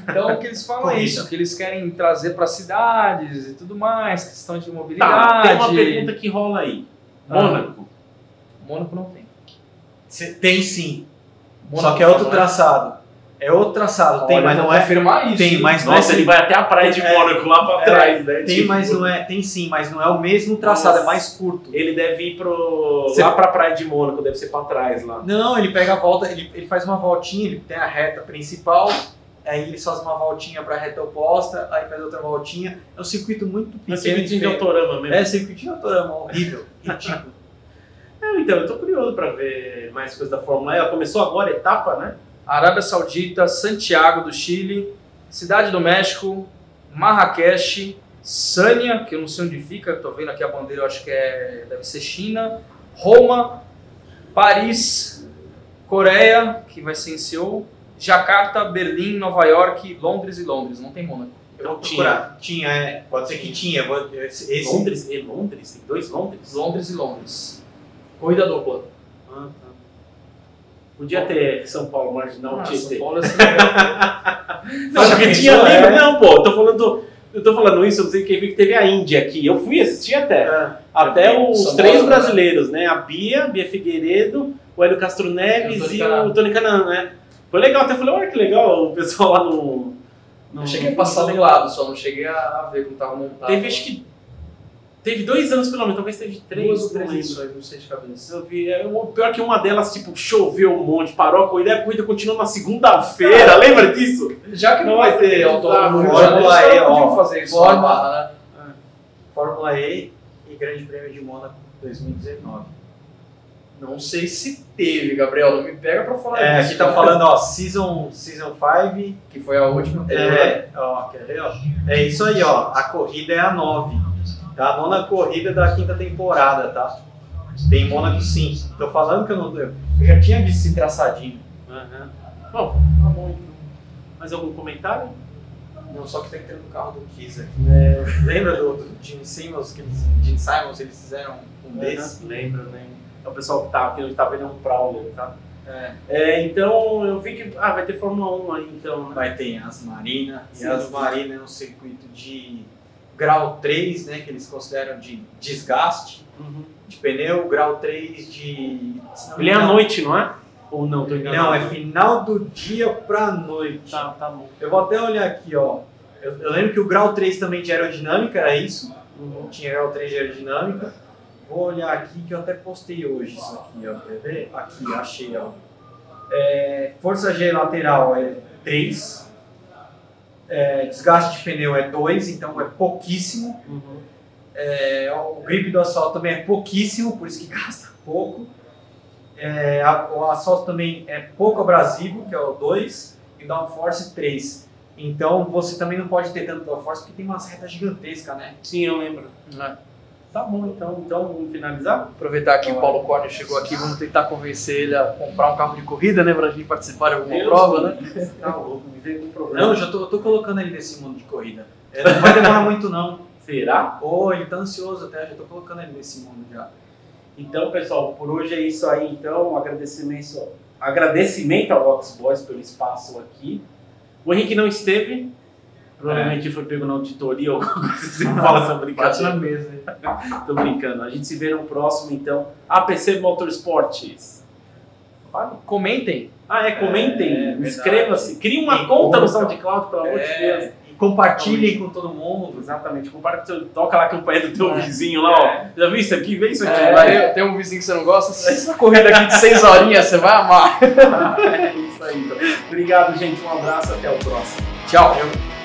Então, o que eles falam é isso, que eles querem trazer para cidades e tudo mais, questão de
Tá,
mobilidade.
tem uma pergunta que rola aí.
Ah.
Mônaco.
Mônaco não tem.
Cê- Tem sim.
Mônaco
Só que é outro
não
traçado. É outro traçado. Tem,
Olha,
mas não é.
confirmar isso.
Tem, mas não
Nossa,
é.
ele vai até a praia de
É.
Mônaco lá pra
É.
trás, né?
Tem,
Tipo,
mas não é. Tem sim, mas não é o mesmo traçado,
Nossa.
é mais curto.
Ele deve ir pro.
Você-
lá pra praia de Mônaco, deve ser pra trás lá.
Não, ele pega a volta, ele, ele faz uma voltinha, ele tem a reta principal, aí ele faz uma voltinha pra reta oposta, aí faz outra voltinha. É um circuito muito
No
pequeno. e
circuitinho de autorama mesmo.
É, circuito de autorama, horrível, [laughs] ridículo.
É, então, eu tô curioso pra ver mais coisas da Fórmula E. Ela começou agora a etapa, né?
Arábia Saudita, Santiago do Chile, Cidade do México, Marrakech, Sânia, que eu não sei onde fica, tô vendo aqui a bandeira, eu acho que é, deve ser China, Roma, Paris, Coreia, que vai ser em Seul, Jacarta, Berlim, Nova York, Londres e Londres, não tem Mônaco.
Eu
Tinha.
procurar. Tinha, é. Pode ser que tinha. esse-
Londres? E Londres? Tem dois Londres?
Londres e Londres. Corrida dupla.
Ah, tá. Podia ter São Paulo Marginal
Ah,
Tietê.
São Paulo é assim, [laughs]
Não,
Já
porque
pensou,
tinha livro.
é?
Não, pô, eu tô falando. Eu tô falando isso, eu não sei quem viu que teve a Índia aqui. Eu fui assistir até.
É.
Até os
São
três
Paulo, né?
brasileiros, né? A Bia, Bia Figueiredo, o Hélio Castro Neves
E o Tony
e
Canan.
o Tony Canan, né? Foi legal, até falei, olha que legal o pessoal lá no. no
Eu cheguei a passar de lado só, não cheguei a, a ver como tava montado.
Teve, acho que. Teve dois anos pelo menos, talvez teve três.
duas ou
não
três edições, não sei de cabeça.
Eu vi, é, o pior que uma delas, tipo, choveu um monte, parou a corrida, e a corrida continuou na segunda-feira, lembra disso?
Já que não
Nossa,
vai ter autódromo de
Fórmula E, ó,
fazer isso
Fórmula-
na Barra, né?
Fórmula E e Grande Prêmio de Mônaco 2019.
Não sei se teve, Gabriel, não me pega pra falar
É,
disso.
aqui tá falando, ó, Season 5. Season five,
Que foi a última.
é, ó, quer ver, ó? É isso aí, ó. A corrida é a 9. Tá? A nona corrida da quinta temporada, tá? Tem em Mônaco sim. Tô falando que eu não. Eu já tinha visto esse traçadinho.
Aham. Bom, tá bom então. Mais algum comentário?
Não, só que tem que ter no carro do Kiss aqui.
É,
Lembra do, do Gene Simmons, que eles, Gene Simons, eles fizeram um desse?
Lembra, lembra. É o pessoal que tá, que ele tá vendo é um Prowler, tá?
É.
É, então eu vi que. Ah, vai ter Fórmula 1 aí então, né?
Vai ter as Marina, e as Marina é um circuito de grau 3, né, que eles consideram de desgaste
Uhum.
de pneu, grau 3 de...
Ele é à noite, não é? Ou não, tô enganado.
Não, é final do dia pra noite.
Tá, tá bom.
Eu vou até olhar aqui, ó. Eu, eu lembro que o grau 3 também de aerodinâmica era isso.
Uhum.
Tinha grau 3 de aerodinâmica. Vou olhar aqui que eu até postei hoje isso aqui, ó. Quer ver? Aqui, achei, ó. É, força G lateral é 3. É, desgaste de pneu é 2, então é pouquíssimo.
Uhum.
É, o grip do asfalto também é pouquíssimo, por isso que [laughs] gasta pouco. É, a- o asfalto também é pouco abrasivo, que é o 2, e o downforce 3. Então você também não pode ter tanto downforce porque tem umas retas gigantescas, né?
Sim, eu lembro.
É.
Tá bom, então. Então vamos finalizar?
Aproveitar que o Paulo Corner chegou aqui, vamos tentar convencer ele a comprar um carro de corrida, né? Pra gente participar de alguma
Deus
prova,
me
né?
Tá louco, me veio com problema.
Não, já tô, eu tô colocando ele nesse mundo de corrida. É, não vai demorar muito não.
Será?
Ô, ele tá ansioso até, já tô colocando ele nesse mundo já.
Então, pessoal, por hoje é isso aí. Então, um agradecimento, agradecimento ao Vox Boys pelo espaço aqui. O Henrique não esteve. Provavelmente foi pego na auditoria ou alguma coisa assim. [laughs] Fala essa
Bate na
brincadeira.
mesa.
Tô brincando. A gente se vê no próximo, então. APC Motorsports. Fale.
Comentem.
Ah, é, comentem,
É, verdade.
inscreva-se, crie uma
E
conta no. SoundCloud, pelo amor de Deus.
É, e compartilhem com todo mundo.
Exatamente, compartilha, toca lá a campanha do teu
É.
vizinho lá, ó. Já viu isso aqui? Vê isso aqui,
É,
vai.
tem, um vizinho que você não gosta? Essa corrida aqui de 6 horinhas, você vai amar. [laughs]
É isso aí. então. Obrigado, gente. Um abraço, até o próximo.
Tchau.
Eu-